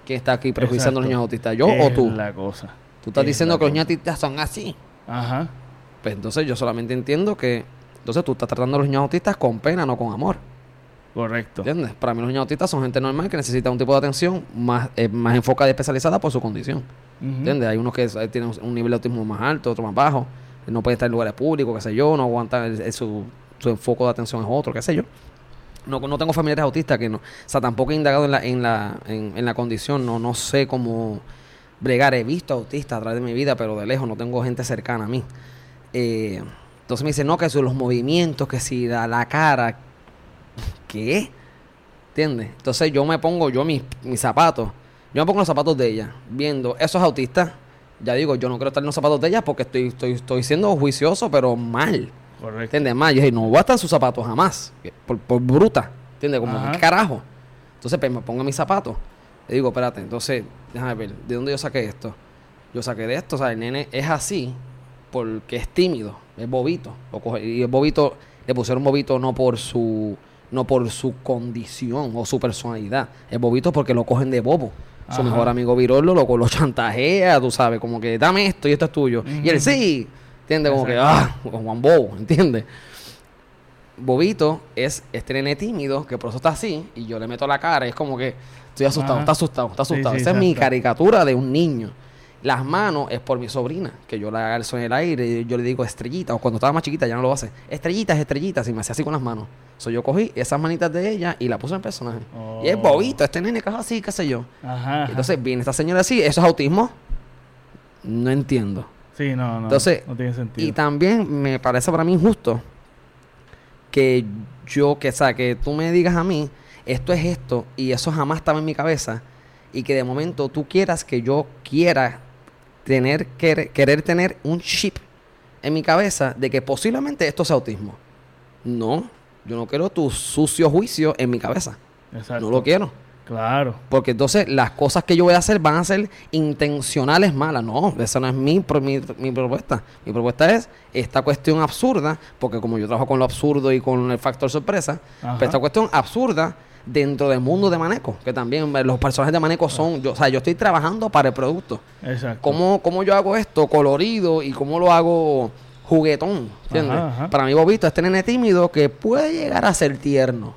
¿Quién está aquí prejuiciando a los niños autistas? ¿Yo o tú? la cosa. Tú estás es diciendo que los niños autistas son así. Ajá. Pues entonces yo solamente entiendo que entonces tú estás tratando a los niños autistas con pena, no con amor. Correcto. ¿Entiendes? Para mí los niños autistas son gente normal que necesita un tipo de atención más, eh, más enfocada y especializada por su condición. Ujú. ¿Entiendes? Hay unos que tienen un nivel de autismo más alto, otro más bajo. No pueden estar en lugares públicos, qué sé yo, no aguantan el- el- su, su enfoque de atención es otro, qué sé yo. No, no tengo familiares autistas que no. O sea, tampoco he indagado en la, en la, en, en la condición, no, no sé cómo bregar. He visto autistas a través de mi vida, pero de lejos no tengo gente cercana a mí. Eh, entonces me dicen, no, que son los movimientos, que si da la cara. ¿Qué? ¿Entiendes? Entonces yo me pongo, yo mis, mis zapatos, yo me pongo los zapatos de ella, viendo esos autistas. Ya digo, yo no quiero estar en los zapatos de ella porque estoy, estoy, estoy siendo juicioso, pero mal. Correcto. ¿Entiendes? Más, yo dije, no voy a estar en sus zapatos jamás. Por, por bruta. ¿Entiendes? Como, Ajá. ¿qué carajo? Entonces, pues me pongo mis zapatos. Le digo, espérate, entonces, déjame ver, ¿de dónde yo saqué esto? Yo saqué de esto, o sea, el nene es así porque es tímido, es bobito. Lo coge- y el bobito, le pusieron bobito no por su no por su condición o su personalidad. Es bobito porque lo cogen de bobo. Su mejor amigo Virolo lo, lo chantajea, tú sabes, como que dame esto y esto es tuyo. Y él sí, ¿entiendes? Como que, ah, como Juan Bobo, ¿entiendes? Bobito es este nene tímido que por eso está así y yo le meto la cara y es como que estoy asustado, Ajá. está asustado, está asustado. sí, Esa es mi caricatura de un niño. Las manos es por mi sobrina, que yo la alzo en el aire y yo le digo estrellita, o cuando estaba más chiquita ya no lo hace. Estrellitas, estrellitas, y me hacía así con las manos. So, yo cogí esas manitas de ella y la puse en personaje. Y es Oh. bobito, este nene que es así, qué sé yo. Ajá. ajá. Entonces viene esta señora así, ¿eso es autismo? No entiendo. Sí, no, no. Entonces, no tiene sentido. Y también me parece para mí injusto que yo, que, o sea, que tú me digas a mí, esto es esto, y eso jamás estaba en mi cabeza, y que de momento tú quieras que yo quiera tener, querer, querer tener un chip en mi cabeza de que posiblemente esto sea autismo. No, yo no quiero tu sucio juicio en mi cabeza. Exacto. No lo quiero. Claro. Porque entonces las cosas que yo voy a hacer van a ser intencionales malas. No, esa no es mi, mi, mi propuesta. Mi propuesta es esta cuestión absurda, porque como yo trabajo con lo absurdo y con el factor sorpresa, pues esta cuestión absurda dentro del mundo de Maneco, que también eh, los personajes de Maneco son, yo, o sea, yo estoy trabajando para el producto. Exacto. ¿Cómo, cómo yo hago esto colorido y cómo lo hago juguetón? ¿Entiendes? Ajá, ajá. Para mí, Bobito, este nene tímido que puede llegar a ser tierno.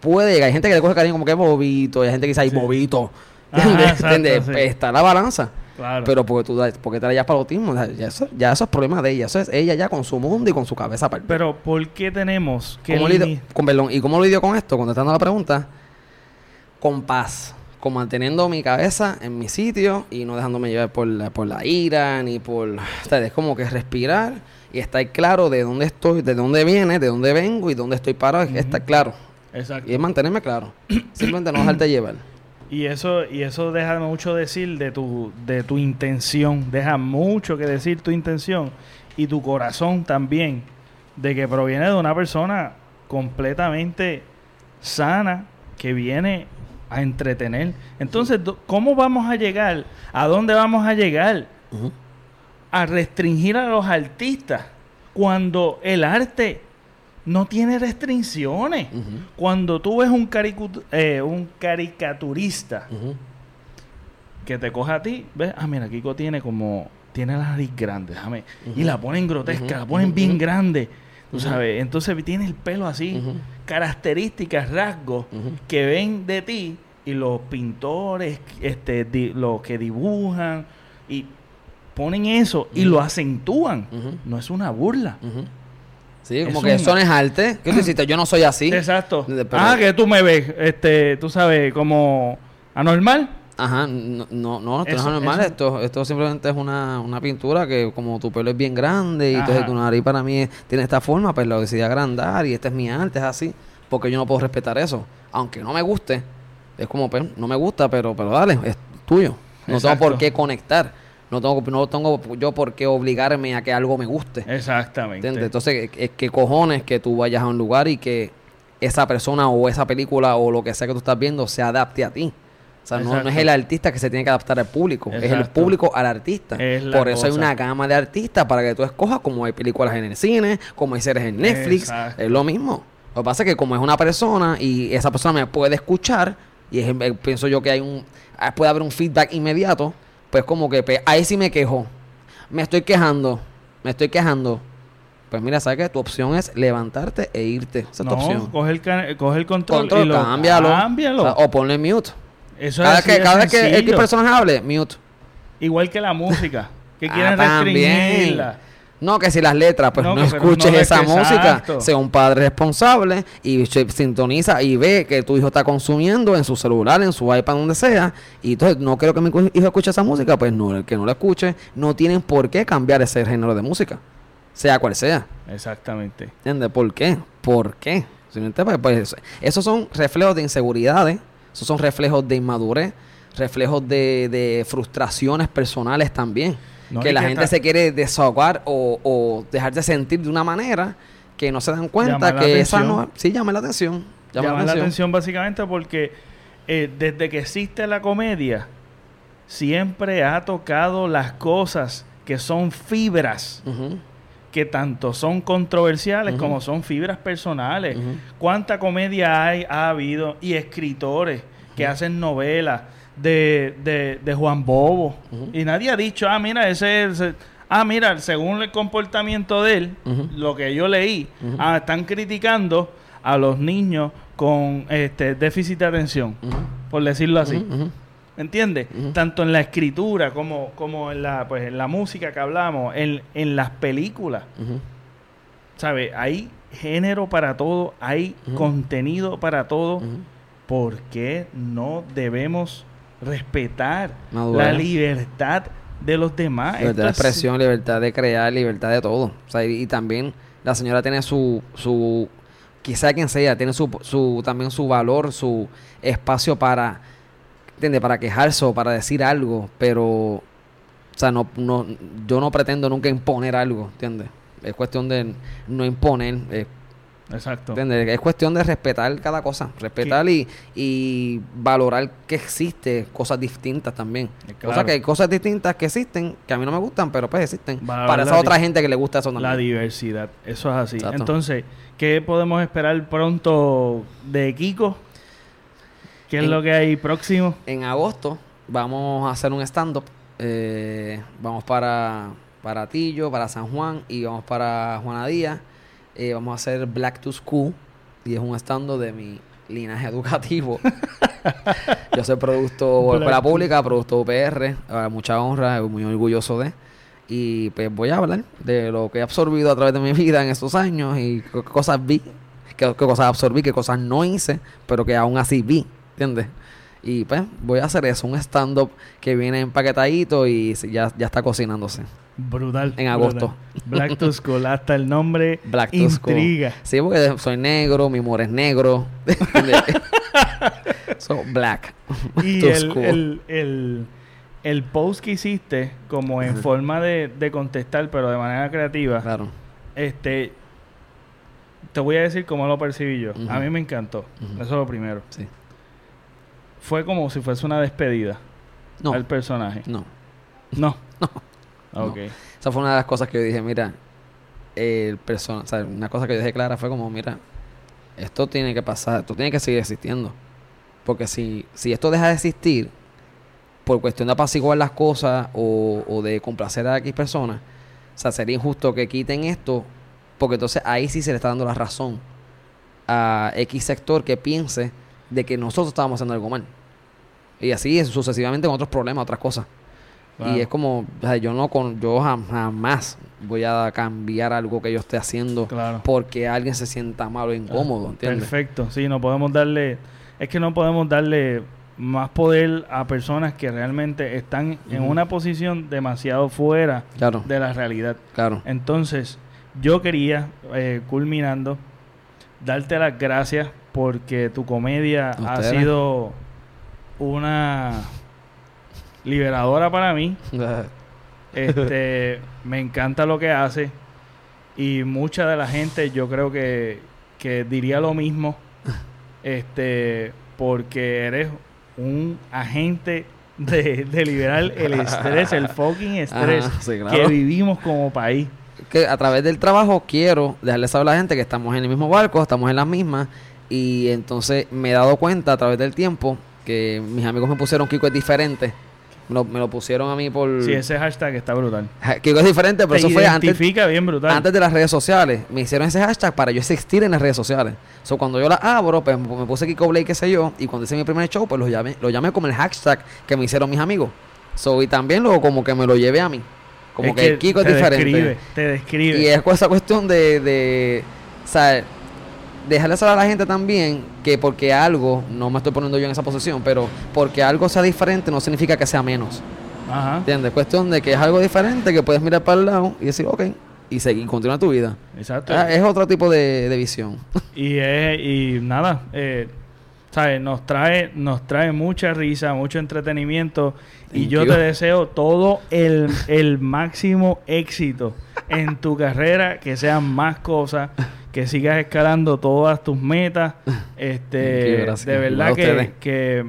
Puede llegar. Hay gente que le coge cariño como que es Bobito. Y hay gente que dice, ay, Sí. Bobito. Ajá, ¿Entiendes? exacto, ¿Entiendes? sí. Está la balanza. Claro. Pero porque tú porque te la llevas para el autismo, ya eso, ya eso es problema de ella. Eso es ella ya con su mundo y con su cabeza aparte. Pero, ¿por qué tenemos que ¿Cómo lidio- con, perdón, ¿Y cómo lidio con esto? Contestando la pregunta, con paz, con manteniendo mi cabeza en mi sitio y no dejándome llevar por la, por la ira ni por... O sea, es como que respirar y estar claro de dónde estoy, de dónde viene, de dónde vengo y dónde estoy parado, Ujú. estar claro. Exacto. Y es mantenerme claro. Simplemente no dejarte llevar. Y eso, y eso deja mucho decir de tu, de tu intención. Deja mucho que decir tu intención y tu corazón también. De que proviene de una persona completamente sana que viene a entretener. Entonces, ¿cómo vamos a llegar? ¿A dónde vamos a llegar? A restringir a los artistas cuando el arte no tiene restricciones. Cuando tú ves un, eh, un caricaturista que te coge a ti, ves, ah, mira, Kiko tiene como, tiene la nariz grande, déjame, y la ponen grotesca, la ponen bien grande, tú sabes, entonces tiene el pelo así, características, rasgos que ven de ti y los pintores, este, di- los que dibujan y ponen eso y lo acentúan. No es una burla. Sí, como Es que un- eso no es arte. ¿Qué tú hiciste? Yo no soy así. Exacto. Pero- ah, que tú me ves, este, tú sabes, como anormal. Ajá, no, no, no, esto Eso- no es normal. eso- Esto, esto simplemente es una, una pintura que como tu pelo es bien grande y entonces tu nariz para mí es- tiene esta forma, pues lo decidí agrandar y este es mi arte, es así. Porque yo no puedo respetar eso. Aunque no me guste, es como, pues, no me gusta, pero, pero dale, es tuyo. No Exacto. tengo por qué conectar. No tengo, no tengo yo por qué obligarme a que algo me guste. Exactamente. ¿Entiendes? Entonces, es que cojones que tú vayas a un lugar y que esa persona o esa película o lo que sea que tú estás viendo se adapte a ti. O sea, no, no es el artista que se tiene que adaptar al público, es el público al artista. Es Por eso hay una gama de artistas para que tú escojas, como hay películas en el cine, como hay series en Netflix, Exacto. es lo mismo. Lo que pasa es que como es una persona y esa persona me puede escuchar, y es- eh, pienso yo que hay un ah, puede haber un feedback inmediato, pues como que pues, ahí sí me quejo. Me estoy quejando, me estoy quejando. Pues mira, ¿sabes qué? Tu opción es levantarte e irte. Esa es tu opción. coge el, coge el control, Control, y lo cámbialo. cámbialo. O, sea, o ponle mute. Eso Cada, es que, cada vez que el personaje hable, mute. Igual que la música, que Ah, quieren también. No, que si las letras, pues No, escuches no esa música. exacto. Sea un padre responsable y sintoniza y ve que tu hijo está consumiendo en su celular, en su iPad, donde sea. Y entonces no quiero que mi hijo escuche esa música, pues no, el que no la escuche, no tienen por qué cambiar ese género de música. Sea cual sea. Exactamente. ¿Entiendes? ¿Por qué? ¿Por qué? Pues, pues, esos son reflejos de inseguridades, esos son reflejos de inmadurez, reflejos de, de frustraciones personales también. No, que la que gente se quiere desahogar o, o dejar de sentir de una manera que no se dan cuenta Llama que esa no... Sí, llama la atención. Llama, Llama la atención. básicamente porque eh, desde que existe la comedia, siempre ha tocado las cosas que son fibras, que tanto son controversiales como son fibras personales. ¿Cuánta comedia hay, ha habido? Y escritores que hacen novelas de, de, de Juan Bobo. Y nadie ha dicho, ah, mira, ese es... Ah, mira, según el comportamiento de él, lo que yo leí, ah, están criticando a los niños con este déficit de atención, por decirlo así. ujú, ujú. ¿Me entiendes? Tanto en la escritura como, como en, la, pues, en la música que hablamos, en, en las películas. ¿Sabes? Hay género para todo, hay contenido para todo. ¿Por qué no debemos respetar la libertad de los demás? Libertad de expresión, libertad de crear, libertad de todo. O sea, y, y también la señora tiene su, su quizá quien sea, tiene su, su también su valor, su espacio para, ¿entiendes? Para quejarse o para decir algo, pero, o sea, no, no, yo no pretendo nunca imponer algo, ¿entiendes? Es cuestión de no imponer, Exacto. ¿entiendes? Es cuestión de respetar cada cosa, respetar y, y valorar que existe cosas distintas también. Eh, O sea, que hay cosas distintas que existen, que a mí no me gustan, pero pues existen. Valorar para esa la otra gente que le gusta eso La también. diversidad. Eso es así. Exacto. Entonces, ¿qué podemos esperar pronto de Kiko? ¿Qué es En- lo que hay próximo? En agosto vamos a hacer un stand-up. eh, vamos para, para Tillo, para San Juan y vamos para Juana Díaz. Eh, vamos a hacer Black to School y es un stand-up de mi linaje educativo. Yo soy producto escuela pública, producto UPR, mucha honra, muy orgulloso de. Y pues voy a hablar de lo que he absorbido a través de mi vida en estos años y qué cosas vi, qué, qué cosas absorbí, qué cosas no hice, pero que aún así vi, ¿entiendes? Y pues voy a hacer eso, un stand-up que viene empaquetadito y ya, ya está cocinándose. Brutal. En agosto. brutal. Black to School, hasta el nombre Black to School. intriga. Sí, porque soy negro, mi humor es negro. So, black. Y Too el, school. el, el, el post que hiciste, como en forma de, de contestar, pero de manera creativa, Claro. este te voy a decir cómo lo percibí yo. A mí me encantó. Eso es lo primero. Sí. Fue como si fuese una despedida No. al personaje. No. No. No. Ok. Esa fue una de las cosas que yo dije, mira, el persona, o sea, una cosa que yo dejé clara fue como, mira, esto tiene que pasar, esto tiene que seguir existiendo. Porque si, si esto deja de existir por cuestión de apaciguar las cosas o, o de complacer a X personas, o sea, sería injusto que quiten esto, porque entonces ahí sí se le está dando la razón a X sector que piense de que nosotros estábamos haciendo algo mal. Y así sucesivamente con otros problemas, otras cosas. Claro. Y es como, o sea, yo no con, yo jam- jamás voy a cambiar algo que yo esté haciendo Claro. porque alguien se sienta mal o incómodo, ¿entiendes? Perfecto. Sí, no podemos darle. Es que no podemos darle más poder a personas que realmente están en una posición demasiado fuera Claro, de la realidad. claro. Entonces, yo quería, eh, culminando, darte las gracias porque tu comedia ha sido una liberadora para mí. Este, me encanta lo que hace y mucha de la gente yo creo que, que diría lo mismo. Este, porque eres un agente de, de liberar el estrés, el fucking estrés Ajá, sí, que vivimos como país. que a través del trabajo quiero dejarle saber a la gente que estamos en el mismo barco, estamos en las mismas y entonces me he dado cuenta a través del tiempo que mis amigos me pusieron Kiko es diferente. Me lo, me lo pusieron a mí por... Sí, ese hashtag está brutal. Kiko es diferente, pero Te eso fue antes, identifica bien brutal. antes de las redes sociales. Me hicieron ese hashtag para yo existir en las redes sociales. So, cuando yo la abro, pues me puse Kiko Blake, qué sé yo, y cuando hice mi primer show, pues lo llamé, lo llamé como el hashtag que me hicieron mis amigos. So, y también lo como que me lo llevé a mí. Como Es que, Kiko es te diferente. Describe, te describe. Y es esa cuestión de, de o sea, dejarle saber a la gente también que porque algo, no me estoy poniendo yo en esa posición, pero porque algo sea diferente no significa que sea menos. Ajá. ¿Entiendes? Cuestión de que es algo diferente que puedes mirar para el lado y decir, ok, y seguir, continuar tu vida. Exacto. Ah, es otro tipo de, de visión. Y, es, y nada, eh, ¿sabes? Nos trae, nos trae mucha risa, mucho entretenimiento. Y yo you. te deseo todo el, el máximo éxito en tu carrera, que sean más cosas, que sigas escalando todas tus metas. Este, you, de verdad que, que,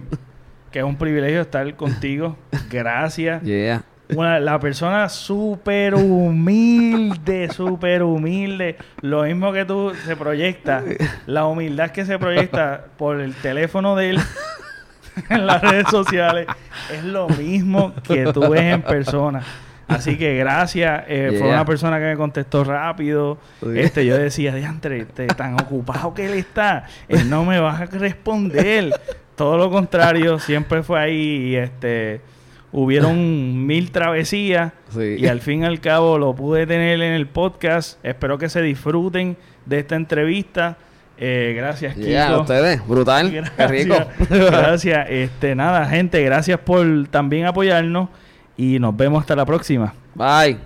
que es un privilegio estar contigo. Gracias. Yeah. Una- la persona súper humilde, súper humilde. Lo mismo que tú se proyecta. La humildad que se proyecta por el teléfono de él en las redes sociales es lo mismo que tú ves en persona. Así que gracias. eh, Fue una persona que me contestó rápido. Este, yo decía, diantre, este, tan ocupado que él está, él no me va a responder. Todo lo contrario, siempre fue ahí y este hubieron mil travesías Sí. y al fin y al cabo lo pude tener en el podcast. Espero que se disfruten de esta entrevista. Eh, gracias, Yeah, a Kiko. ustedes. Brutal. Qué Gracias. rico. gracias. Este, nada, gente, gracias por también apoyarnos y nos vemos hasta la próxima. Bye.